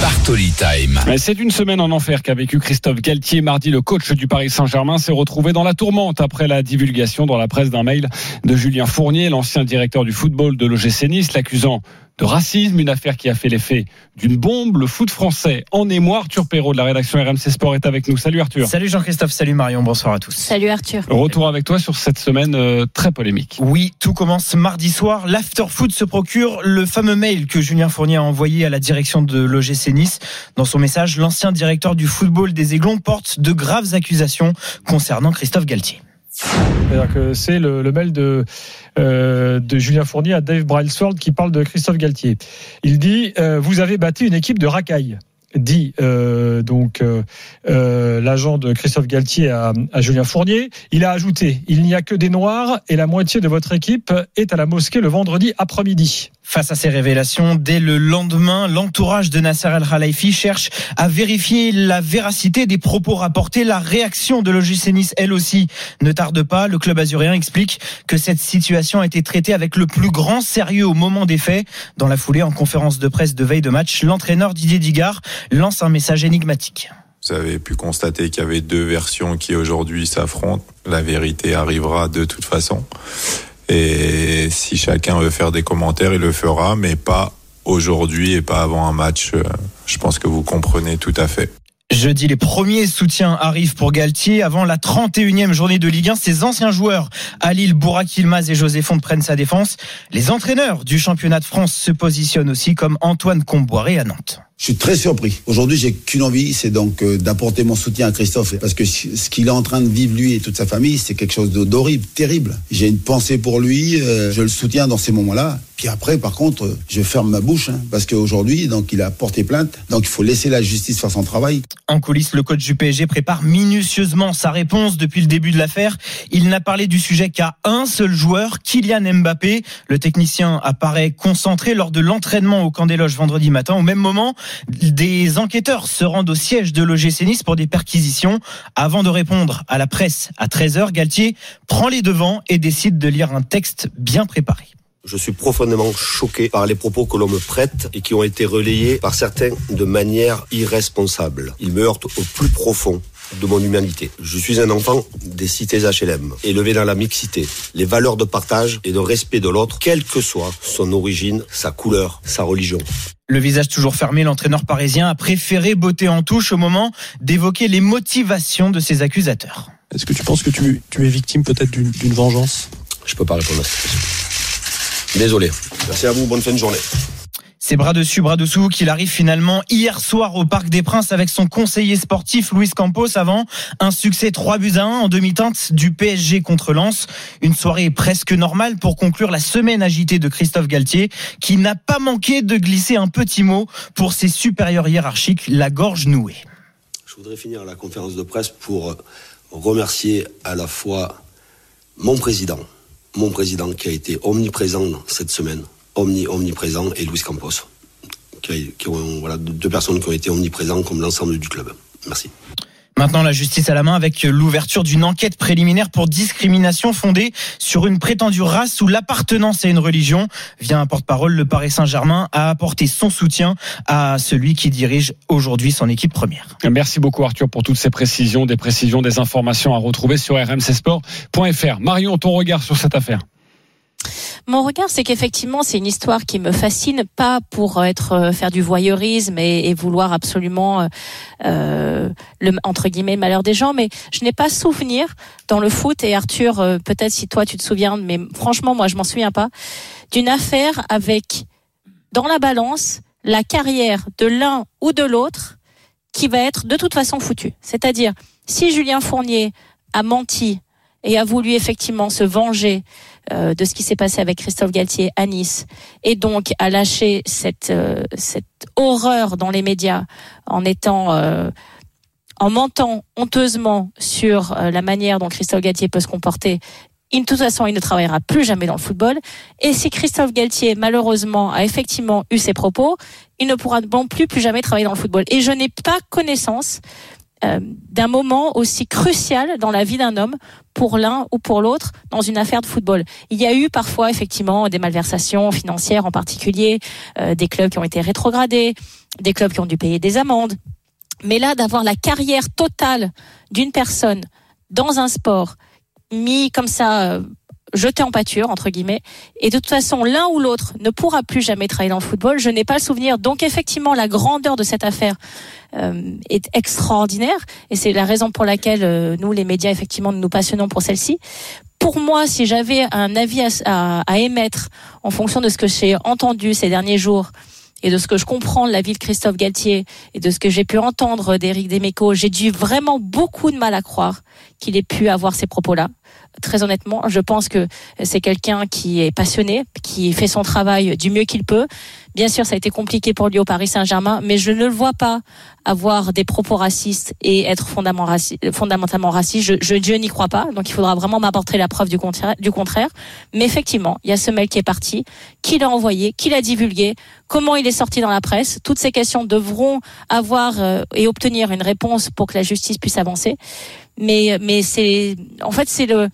Bartoli Time. C'est une semaine en enfer qu'a vécu Christophe Galtier. Mardi, le coach du Paris Saint-Germain s'est retrouvé dans la tourmente après la divulgation dans la presse d'un mail de Julien Fournier, l'ancien directeur du football de l'OGC Nice, l'accusant de racisme, une affaire qui a fait l'effet d'une bombe. Le foot français en émoi. Arthur Perrault de la rédaction RMC Sport est avec nous. Salut Arthur. Salut Jean-Christophe, salut Marion, bonsoir à tous. Salut Arthur. Retour avec toi sur cette semaine euh, très polémique. Oui, tout commence mardi soir. L'Afterfoot se procure le fameux mail que Julien Fournier a envoyé à la direction de l'OGC Nice. Dans son message, l'ancien directeur du football des Aiglons porte de graves accusations concernant Christophe Galtier. C'est le, mail de, euh, de Julien Fournier à Dave Brailsford qui parle de Christophe Galtier. Il dit euh, Vous avez battu une équipe de racailles dit euh, donc euh, euh, l'agent de Christophe Galtier à, Julien Fournier. Il a ajouté il n'y a que des noirs et la moitié de votre équipe est à la mosquée le vendredi après-midi. Face à ces révélations, dès le lendemain, l'entourage de Nasser El Khalifi cherche à vérifier la véracité des propos rapportés. La réaction de l'OGC elle aussi, ne tarde pas. Le club azurien explique que cette situation a été traitée avec le plus grand sérieux au moment des faits. Dans la foulée, en conférence de presse de veille de match, l'entraîneur Didier Digard lance un message énigmatique. Vous avez pu constater qu'il y avait deux versions qui aujourd'hui s'affrontent. La vérité arrivera de toute façon. Et si chacun veut faire des commentaires, il le fera, mais pas aujourd'hui et pas avant un match. Je pense que vous comprenez tout à fait. Jeudi, les premiers soutiens arrivent pour Galtier. Avant la 31e journée de Ligue 1, ses anciens joueurs, Alil Bourak Ilmaz et José Font prennent sa défense. Les entraîneurs du championnat de France se positionnent aussi comme Antoine Comboiré à Nantes. Je suis très surpris. Aujourd'hui, j'ai qu'une envie, c'est donc euh, d'apporter mon soutien à Christophe, parce que ce qu'il est en train de vivre lui et toute sa famille, c'est quelque chose d'horrible, terrible. J'ai une pensée pour lui, euh, je le soutiens dans ces moments-là. Puis après, par contre, je ferme ma bouche, hein, parce qu'aujourd'hui, donc, il a porté plainte, donc il faut laisser la justice faire son travail. En coulisses, le coach du PSG prépare minutieusement sa réponse depuis le début de l'affaire. Il n'a parlé du sujet qu'à un seul joueur, Kylian Mbappé. Le technicien apparaît concentré lors de l'entraînement au camp des loges vendredi matin. Au même moment, des enquêteurs se rendent au siège de l'OGC Nice pour des perquisitions. Avant de répondre à la presse à 13h, Galtier prend les devants et décide de lire un texte bien préparé. Je suis profondément choqué par les propos que l'on me prête et qui ont été relayés par certains de manière irresponsable. Ils me heurtent au plus profond de mon humanité. Je suis un enfant des cités HLM, élevé dans la mixité, les valeurs de partage et de respect de l'autre, quelle que soit son origine, sa couleur, sa religion. Le visage toujours fermé, l'entraîneur parisien a préféré botter en touche au moment d'évoquer les motivations de ses accusateurs. Est-ce que tu penses que tu, tu es victime peut-être d'une vengeance? Je peux pas répondre à cette question. Désolé. Merci à vous, bonne fin de journée. C'est bras dessus, bras dessous qu'il arrive finalement hier soir au Parc des Princes avec son conseiller sportif Luis Campos avant un succès 3 buts à 1 en demi-teinte du PSG contre Lens. Une soirée presque normale pour conclure la semaine agitée de Christophe Galtier qui n'a pas manqué de glisser un petit mot pour ses supérieurs hiérarchiques, la gorge nouée. Je voudrais finir la conférence de presse pour remercier à la fois mon président, mon président qui a été omniprésent cette semaine, omni, omniprésent, et Luis Campos, qui, qui ont, voilà, deux personnes qui ont été omniprésents comme l'ensemble du club. Merci. Maintenant, la justice à la main avec l'ouverture d'une enquête préliminaire pour discrimination fondée sur une prétendue race ou l'appartenance à une religion. Via un porte-parole, le Paris Saint-Germain a apporté son soutien à celui qui dirige aujourd'hui son équipe première. Merci beaucoup Arthur pour toutes ces précisions, des précisions, des informations à retrouver sur rmcsport.fr. Marion, ton regard sur cette affaire? Mon regard, c'est qu'effectivement, c'est une histoire qui me fascine, pas pour être euh, faire du voyeurisme et, et vouloir absolument euh, le entre guillemets le malheur des gens, mais je n'ai pas souvenir dans le foot. Et Arthur, euh, peut-être si toi tu te souviens, mais franchement, moi je m'en souviens pas d'une affaire avec dans la balance la carrière de l'un ou de l'autre qui va être de toute façon foutue. C'est-à-dire, si Julien Fournier a menti et a voulu effectivement se venger euh, de ce qui s'est passé avec Christophe Galtier à Nice et donc a lâché cette euh, cette horreur dans les médias en étant euh, en mentant honteusement sur la manière dont Christophe Galtier peut se comporter de toute façon, il ne travaillera plus jamais dans le football. Et si Christophe Galtier, malheureusement, a effectivement eu ses propos, il ne pourra non plus plus jamais travailler dans le football. Et je n'ai pas connaissance euh, d'un moment aussi crucial dans la vie d'un homme pour l'un ou pour l'autre dans une affaire de football. Il y a eu parfois effectivement des malversations financières en particulier, euh, des clubs qui ont été rétrogradés, des clubs qui ont dû payer des amendes. Mais là, d'avoir la carrière totale d'une personne dans un sport mis comme ça euh, jeté en pâture entre guillemets. Et de toute façon l'un ou l'autre ne pourra plus jamais travailler dans le football. Je n'ai pas le souvenir. Donc effectivement la grandeur de cette affaire euh, est extraordinaire. Et c'est la raison pour laquelle euh, nous les médias effectivement nous passionnons pour celle-ci. Pour moi, si j'avais un avis à, à, à, émettre en fonction de ce que j'ai entendu ces derniers jours et de ce que je comprends de la vie de Christophe Galtier et de ce que j'ai pu entendre d'Éric Demeco, j'ai dû vraiment beaucoup de mal à croire qu'il ait pu avoir ces propos-là. Très honnêtement, je pense que c'est quelqu'un qui est passionné, qui fait son travail du mieux qu'il peut. Bien sûr, ça a été compliqué pour lui au Paris Saint-Germain, mais je ne le vois pas avoir des propos racistes et être fondamentalement raciste. Je, je, n'y crois pas. Donc, il faudra vraiment m'apporter la preuve du contraire, du contraire. Mais effectivement, il y a ce mail qui est parti, qui l'a envoyé, qui l'a divulgué, comment il est sorti dans la presse. Toutes ces questions devront avoir euh, et obtenir une réponse pour que la justice puisse avancer mais mais c'est en fait c'est le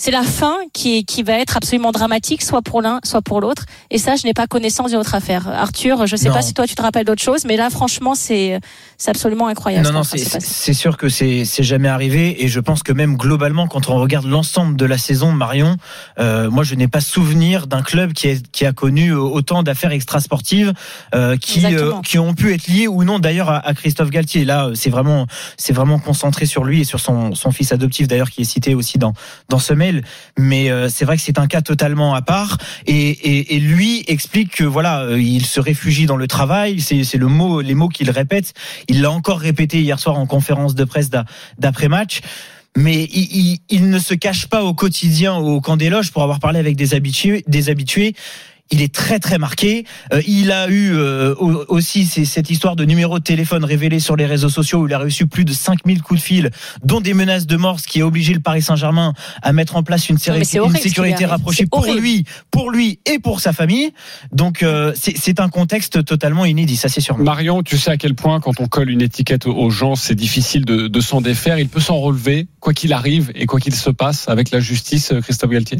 c'est la fin qui, qui va être absolument dramatique, soit pour l'un, soit pour l'autre. Et ça, je n'ai pas connaissance d'une autre affaire. Arthur, je ne sais Non. pas si toi tu te rappelles d'autre chose, mais là, franchement, c'est absolument incroyable. Non, non, c'est sûr que c'est jamais arrivé et je pense que même globalement, quand on regarde l'ensemble de la saison, Marion, euh, moi je n'ai pas souvenir d'un club qui, est, qui a connu euh, autant d'affaires extrasportives euh, qui euh, qui ont pu être liées ou non d'ailleurs à, à Christophe Galtier. Là, euh, c'est vraiment c'est vraiment concentré sur lui et sur son son fils adoptif d'ailleurs qui est cité aussi dans dans ce mail. Mais euh, c'est vrai que c'est un cas totalement à part et, lui explique que voilà, euh, il se réfugie dans le travail. C'est le mot les mots qu'il répète. Il l'a encore répété hier soir en conférence de presse d'a- d'après-match. Mais il, ne se cache pas au quotidien au camp des loges pour avoir parlé avec. Des habitués. Il est très très marqué. Euh, il a eu euh, au- aussi c'est cette histoire de numéro de téléphone révélé sur les réseaux sociaux où il a reçu plus de 5000 coups de fil, dont des menaces de mort, ce qui a obligé le Paris Saint-Germain à mettre en place une, Non, mais séri- c'est une sécurité rapprochée pour horrible. lui, pour lui et pour sa famille. Donc euh, c'est c'est un contexte totalement inédit, ça c'est sûr. Marion, tu sais à quel point quand on colle une étiquette aux- aux gens, c'est difficile de, de s'en défaire. Il peut s'en relever, quoi qu'il arrive et quoi qu'il se passe avec la justice, euh, Christophe Galtier?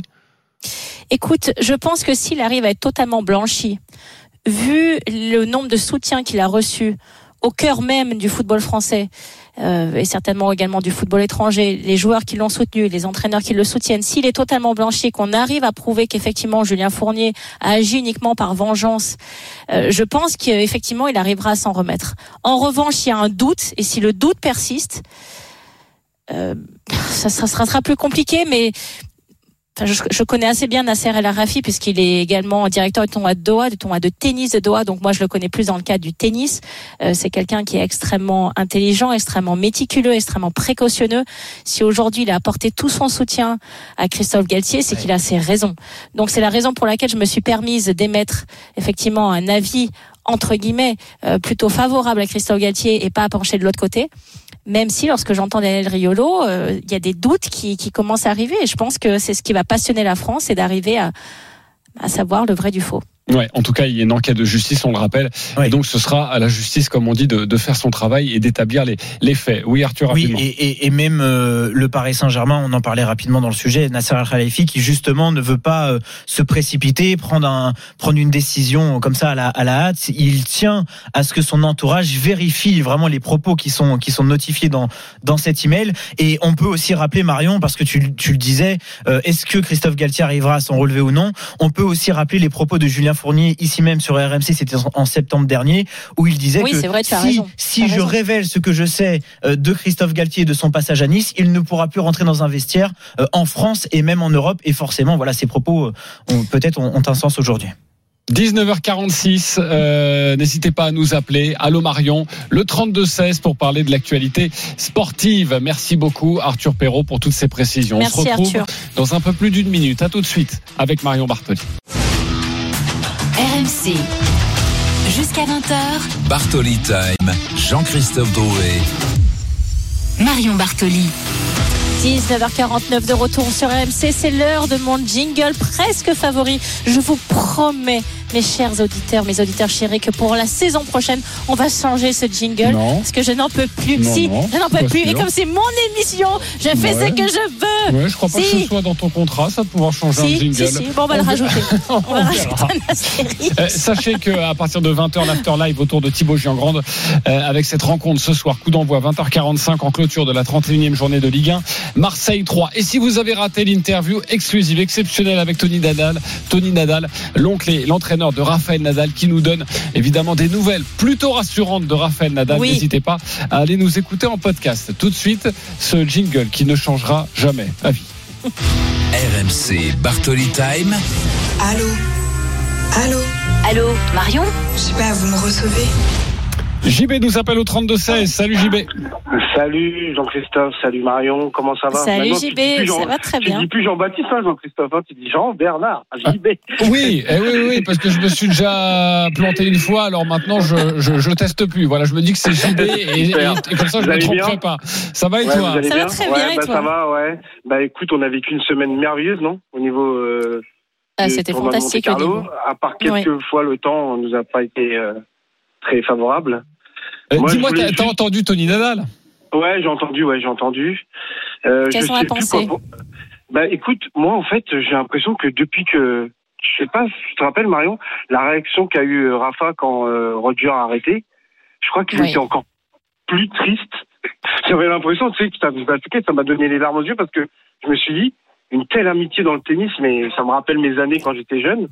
Écoute, je pense que s'il arrive à être totalement blanchi, vu le nombre de soutiens qu'il a reçu au cœur même du football français, euh, et certainement également du football étranger, les joueurs qui l'ont soutenu, les entraîneurs qui le soutiennent, s'il est totalement blanchi, qu'on arrive à prouver qu'effectivement Julien Fournier a agi uniquement par vengeance, euh, je pense qu'effectivement il arrivera à s'en remettre. En revanche, il y a un doute, et si le doute persiste, euh, ça, sera plus compliqué, mais je, connais assez bien Nasser El Arafi puisqu'il est également directeur du tournoi de Doha, du tournoi de tennis de Doha. Donc moi, je le connais plus dans le cadre du tennis. Euh, c'est quelqu'un qui est extrêmement intelligent, extrêmement méticuleux, extrêmement précautionneux. Si aujourd'hui il a apporté tout son soutien à Christophe Galtier, c'est qu'il a ses raisons. Donc c'est la raison pour laquelle je me suis permise d'émettre effectivement un avis entre guillemets euh, plutôt favorable à Christophe Galtier et pas à pencher de l'autre côté. Même si lorsque j'entends Daniel Riolo, euh, il y a des doutes qui, commencent à arriver. Et je pense que c'est ce qui va passionner la France, c'est d'arriver à savoir le vrai du faux. Ouais, en tout cas, il y a une enquête de justice, on le rappelle. Et donc, ce sera à la justice, comme on dit, de, de faire son travail et d'établir les, les faits. Oui, Arthur, Oui, rapidement. et, et, et même euh, le Paris Saint-Germain, on en parlait rapidement dans le sujet, Nasser Al-Khelaifi qui justement ne veut pas euh, se précipiter, prendre un prendre une décision comme ça à la, à la hâte. Il tient à ce que son entourage vérifie vraiment les propos qui sont qui sont notifiés dans dans cet email. Et on peut aussi rappeler Marion, parce que tu, tu le disais, euh, est-ce que Christophe Galtier arrivera à s'en relever ou non? On peut aussi rappeler les propos de Julien Fournier ici même sur RMC, c'était en- septembre dernier, où il disait Oui, que c'est vrai, tu as si, raison. si Tu as je raison. révèle ce que je sais euh, de Christophe Galtier et de son passage à Nice, il ne pourra plus rentrer dans un vestiaire euh, en France et même en Europe. Et forcément, voilà, ces propos euh, ont- peut-être ont, ont un sens aujourd'hui. 19h46, euh, n'hésitez pas à nous appeler. Allô Marion, le 32-16 pour parler de l'actualité sportive. Merci beaucoup Arthur Perrault pour toutes ces précisions. Merci, On se retrouve Arthur. dans un peu plus d'une minute. À tout de suite avec Marion Bartoli. RMC. Jusqu'à 20h, Bartoli Time, Jean-Christophe Drouet. Marion Bartoli. 19h49 de retour sur RMC, c'est l'heure de mon jingle presque favori. Je vous promets, mes chers auditeurs, mes auditeurs chéris, que pour la saison prochaine, on va changer ce jingle. Non. Parce que je n'en peux plus. Non, si, non, je n'en peux plus. Et comme c'est mon émission, je fais Ouais. ce que je veux. Ouais, je crois pas Si. que ce soit dans ton contrat, ça de pouvoir changer un jingle. si, si. Bon, on va le rajouter. On va verra. rajouter. Euh, sachez que à partir de 20h, l'after live autour de Thibaut Giangrande, euh, avec cette rencontre ce soir, coup d'envoi 20h45 en clôture de la 31e journée de Ligue 1, Marseille 3. Et si vous avez raté l'interview exclusive, exceptionnelle avec Tony Nadal, Tony Nadal, l'oncle et l'entraîneur de Raphaël Nadal, qui nous donne évidemment des nouvelles plutôt rassurantes de Raphaël Nadal. Oui. N'hésitez pas à aller nous écouter en podcast. Tout de suite, ce jingle qui ne changera jamais. À vie. RMC Bartoli Time. Allô? Allô? Allô, Marion? Je sais pas, vous me recevez? JB nous appelle au 32-16. Salut JB. Salut Jean-Christophe, salut Marion, comment ça va Salut, Maintenant, JB, ça va très bien. Tu dis plus Jean-Baptiste, hein, Jean-Christophe, hein, tu dis Jean-Bernard, JB. Oui, eh oui, oui, oui, parce que je me suis déjà planté une fois, alors maintenant je, je, je teste plus. Voilà, je me dis que c'est JB et, et- comme ça je Vous me tromperai pas. Ça va et Ouais, toi Ça va très Ouais, bien, et bah, toi Ça va, ouais. Bah écoute, on a vécu une semaine merveilleuse, non Au niveau. Euh, Ah, c'était fantastique au niveau. À part quelques Oui. fois, le temps nous a pas été euh, très favorable. Euh, Moi, Dis-moi, t'as juste- entendu Tony Nadal? Ouais, j'ai entendu, ouais, j'ai entendu. Euh, Quelles je sont pensées quoi- Bah écoute, moi en fait, j'ai l'impression que depuis que, je sais pas, tu te rappelles Marion, la réaction qu'a eu euh, Rafa quand euh, Roger a arrêté, je crois qu'il Oui. était encore plus triste. J'avais l'impression, tu sais, que ça m'a donné les larmes aux yeux parce que je me suis dit, une telle amitié dans le tennis, mais ça me rappelle mes années quand j'étais jeune.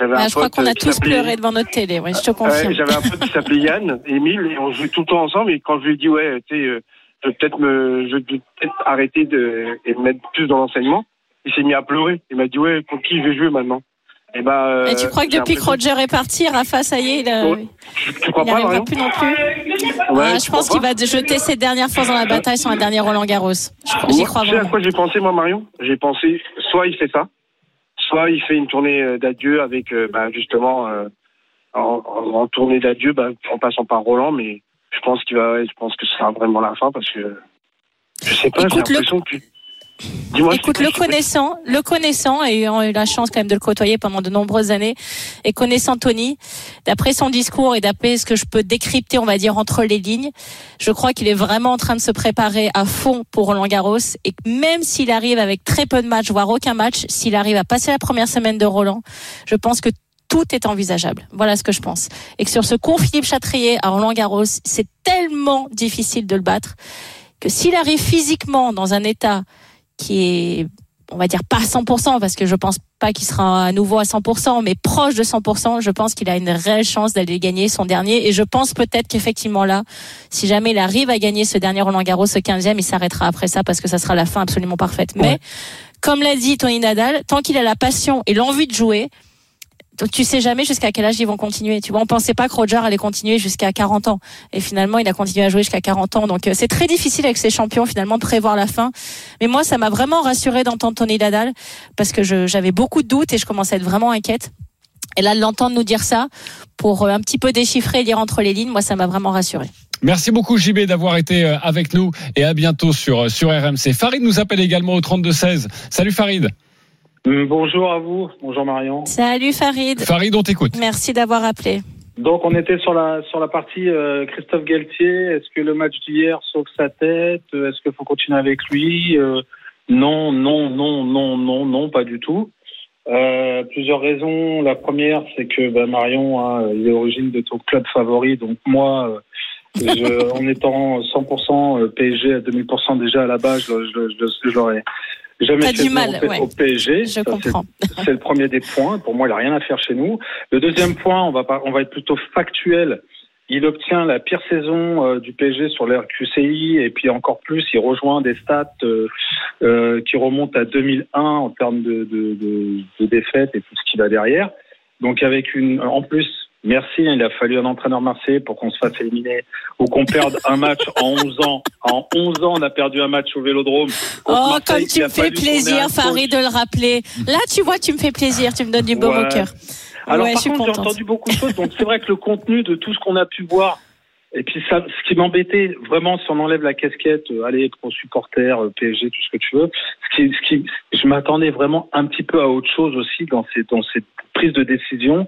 Un je crois qu'on euh, a tous pleuré devant notre télé, oui, je te confirme. Ouais, j'avais un pote qui s'appelait Yann, Émile, et on jouait tout le temps ensemble. Et quand je lui ai dit, ouais, tu sais, euh, je vais peut-être me, je vais peut-être arrêter de, et me mettre plus dans l'enseignement, il s'est mis à pleurer. Il m'a dit, ouais, pour qui je vais jouer maintenant? Et ben, Et tu crois que depuis que Roger est parti, Rafa, ça y est, il, euh, tu crois il plus non plus Ouais, Ah, Je pense qu'il va jeter ses dernières forces dans la bataille sur un dernier Roland Garros. Je crois- J'y crois tu sais à quoi j'ai pensé, moi, Marion? J'ai pensé, soit il fait ça, soit il fait une tournée euh, d'adieu avec, euh, bah, justement, euh, en, tournée d'adieu, bah, en passant par Roland, mais je pense qu'il va, je pense que ce sera vraiment la fin parce que je sais pas, j'ai Écoute, le- l'impression que. Écoute, le connaissant, le connaissant, et ayant eu la chance quand même de le côtoyer pendant de nombreuses années, et connaissant Tony, d'après son discours et d'après ce que je peux décrypter, on va dire, entre les lignes, je crois qu'il est vraiment en train de se préparer à fond pour Roland Garros, et même s'il arrive avec très peu de matchs, voire aucun match, s'il arrive à passer la première semaine de Roland, je pense que tout est envisageable. Voilà ce que je pense. Et que sur ce cours Philippe Chatrier à Roland Garros, c'est tellement difficile de le battre que s'il arrive physiquement dans un état qui est, on va dire pas à 100%, parce que je pense pas qu'il sera à nouveau à 100%, mais proche de 100%, je pense qu'il a une réelle chance d'aller gagner son dernier. Et je pense peut-être qu'effectivement là, si jamais il arrive à gagner ce dernier Roland Garros, ce 15e, il s'arrêtera après ça parce que ça sera la fin absolument parfaite. Mais, comme l'a dit Tony Nadal, tant qu'il a la passion et l'envie de jouer, tu sais jamais jusqu'à quel âge ils vont continuer. Tu vois, on pensait pas que Roger allait continuer jusqu'à 40 ans. Et finalement, il a continué à jouer jusqu'à 40 ans. Donc euh, c'est très difficile avec ces champions finalement de prévoir la fin. Mais moi, ça m'a vraiment rassuré d'entendre Tony Nadal parce que j'avais beaucoup de doutes et je commençais à être vraiment inquiète. Et là, de l'entendre nous dire ça, pour euh, un petit peu déchiffrer et lire entre les lignes, moi, ça m'a vraiment rassuré. Merci beaucoup JB d'avoir été euh, avec nous et à bientôt sur, sur RMC. Farid nous appelle également au 32-16. Salut Farid. Bonjour à vous, bonjour Marion. Salut Farid. Farid, on t'écoute. Merci d'avoir appelé. Donc on était sur la sur la partie euh, Christophe Galtier. Est-ce que le match d'hier sauve sa tête? Euh, Est-ce qu'il faut continuer avec lui? Euh, Non, non, non, non, non, non, pas du tout. Euh, plusieurs raisons. La première, c'est que ben, Marion, hein, il est origine de ton club favori. Donc moi, je- en étant 100% PSG à 2000% déjà à la base, je, je, je, je l'aurais jamais T'as fait du mal, ouais. au PSG. Je Ça, c'est- comprends. c'est le premier des points. Pour moi, il a rien à faire chez nous. Le deuxième point, on va pas, on va être plutôt factuel. Il obtient la pire saison euh, du PSG sur l'ère QCI et puis encore plus, il rejoint des stats euh, euh, qui remontent à 2001 en termes de, de, de, de défaites et tout ce qui va derrière. Donc avec une, en plus, merci, hein, il a fallu un entraîneur marseillais pour qu'on se fasse éliminer ou qu'on perde un match en 11 ans. En 11 ans, on a perdu un match au Vélodrome. Oh, comme tu me fais plaisir. Farid, de le rappeler. Là, tu vois, tu me fais plaisir, tu me donnes du baume Ouais. au cœur. Alors ouais, par contre, j'ai entendu beaucoup de choses. Donc c'est vrai que le contenu de tout ce qu'on a pu voir, et puis ça, ce qui m'embêtait vraiment, si on enlève la casquette, euh, allez, pro supporter, euh, PSG, tout ce que tu veux, ce qui, ce qui, je m'attendais vraiment un petit peu à autre chose aussi dans ces, dans ces prises de décision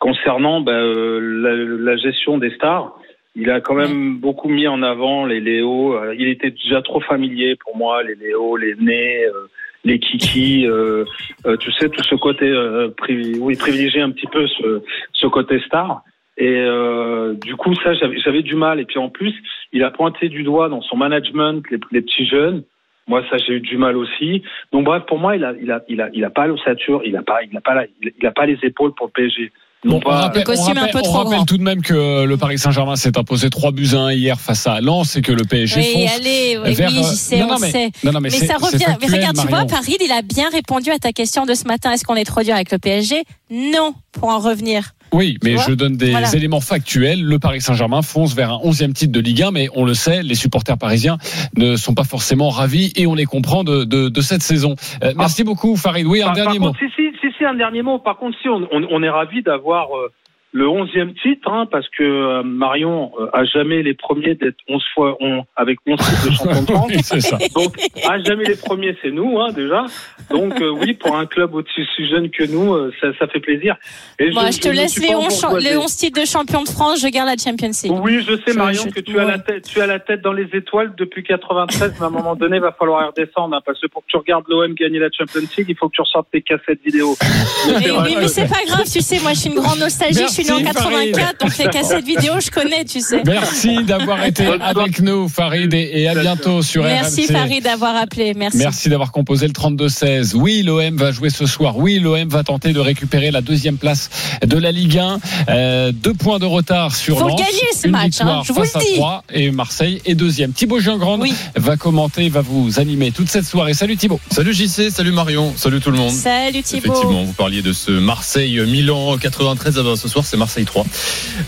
concernant euh, la, la gestion des stars. Il a quand même beaucoup mis en avant les Léo. Euh, Il était déjà trop familier pour moi, les Léo, les Nés, euh, les Kiki. euh, euh, tu sais, tout ce côté, euh, privi- oui, privilégier un petit peu ce, ce côté star. Et euh, du coup, ça, j'avais j'avais du mal. Et puis en plus, il a pointé du doigt dans son management les, les petits jeunes. Moi, ça, j'ai eu du mal aussi. Donc bref, pour moi, il a, il a, il a, il a pas l'ossature, il a pas, il a pas, la- il a pas les épaules pour le PSG. Non On pas. rappelle, on rappelle- on rappelle tout de même que le Paris Saint-Germain s'est imposé 3 buts à 1 hier face à Lens et que le PSG Oui, fonce allez, oui, vers, oui, euh, sais, non, on non, mais- sait. non, non, mais ça revient. Mais regarde, tu vois. Farid, il a bien répondu à ta question de ce matin. Est-ce qu'on est trop dur avec le PSG Non, pour en revenir. Oui, mais je donne des Voilà. éléments factuels. Le Paris Saint-Germain fonce vers un 11e titre de Ligue 1, mais on le sait, les supporters parisiens ne sont pas forcément ravis et on les comprend de, de, de cette saison. Euh, merci beaucoup, Farid. Oui, un Par- dernier par mot. contre, si, si, si, si, un dernier mot. Par contre, si on, est ravi d'avoir euh, le onzième titre, hein, parce que euh, Marion euh, a jamais les premiers d'être 11 fois on, avec 11 titres de champion de France. Oui, c'est ça. Donc, à jamais les premiers, c'est nous, hein, déjà. Donc, euh, oui, pour un club aussi jeune que nous, euh, ça, ça fait plaisir. Et Moi, je, te laisse les pas 11, cha- bourgeoisé. les 11 titres de champion de France, je garde la Champions League. Oui, je sais, Marion, je- que tu as, la tête, tu as la tête dans les étoiles depuis 93, mais à un moment donné, il va falloir redescendre, hein, parce que pour que tu regardes l'OM gagner la Champions League, il faut que tu ressortes tes cassettes vidéo. Mais Mais que- mais c'est pas grave, tu sais, moi je suis une grande nostalgie, je suis née en Merci, 84, donc les cassettes vidéo, je connais, tu sais. Merci d'avoir été avec nous, Farid, et et à bientôt sur Merci RMC. Farid d'avoir appelé, merci. Merci d'avoir composé le 32-16. Oui, l'OM va jouer ce soir. Oui, l'OM va tenter de récupérer la deuxième place de la Ligue 1. Euh, deux points de retard sur Faut Lens. gagner ce Une match, victoire hein, je vous face le à dis. 3 et Marseille est deuxième. Thibaut Giangrande va commenter, va vous animer toute cette soirée. Salut Thibaut. Salut JC, salut Marion, salut tout le monde. Salut Thibaut. Effectivement, vous parliez de ce Marseille-Milan 93, ah ben, ce soir c'est Marseille 3.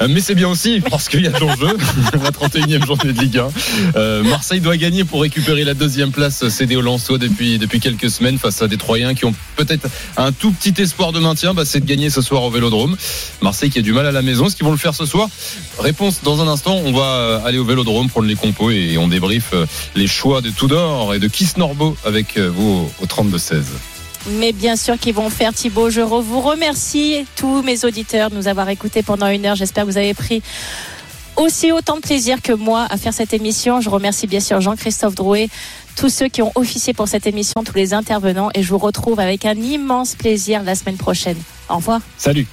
Euh, mais c'est bien aussi parce qu'il y a de l'enjeu, la 31e journée de Ligue 1. Euh, Marseille doit gagner pour récupérer la deuxième place cédée aux Lensois depuis, depuis quelques semaines face à des Troyens qui ont peut-être un tout petit espoir de maintien, bah, c'est de gagner ce soir au Vélodrome. Marseille qui a du mal à la maison, est-ce qu'ils vont le faire ce soir? Réponse dans un instant, on va euh, aller au Vélodrome prendre les compos et on débriefe euh, les choix de Tudor et de Kiss Norbo avec euh, vous au 32-16. Mais bien sûr qu'ils vont faire Thibaut. Je vous remercie tous mes auditeurs de nous avoir écoutés pendant une heure. J'espère que vous avez pris aussi autant de plaisir que moi à faire cette émission. Je remercie bien sûr Jean-Christophe Drouet, tous ceux qui ont officié pour cette émission, tous les intervenants. Et je vous retrouve avec un immense plaisir la semaine prochaine. Au revoir. Salut.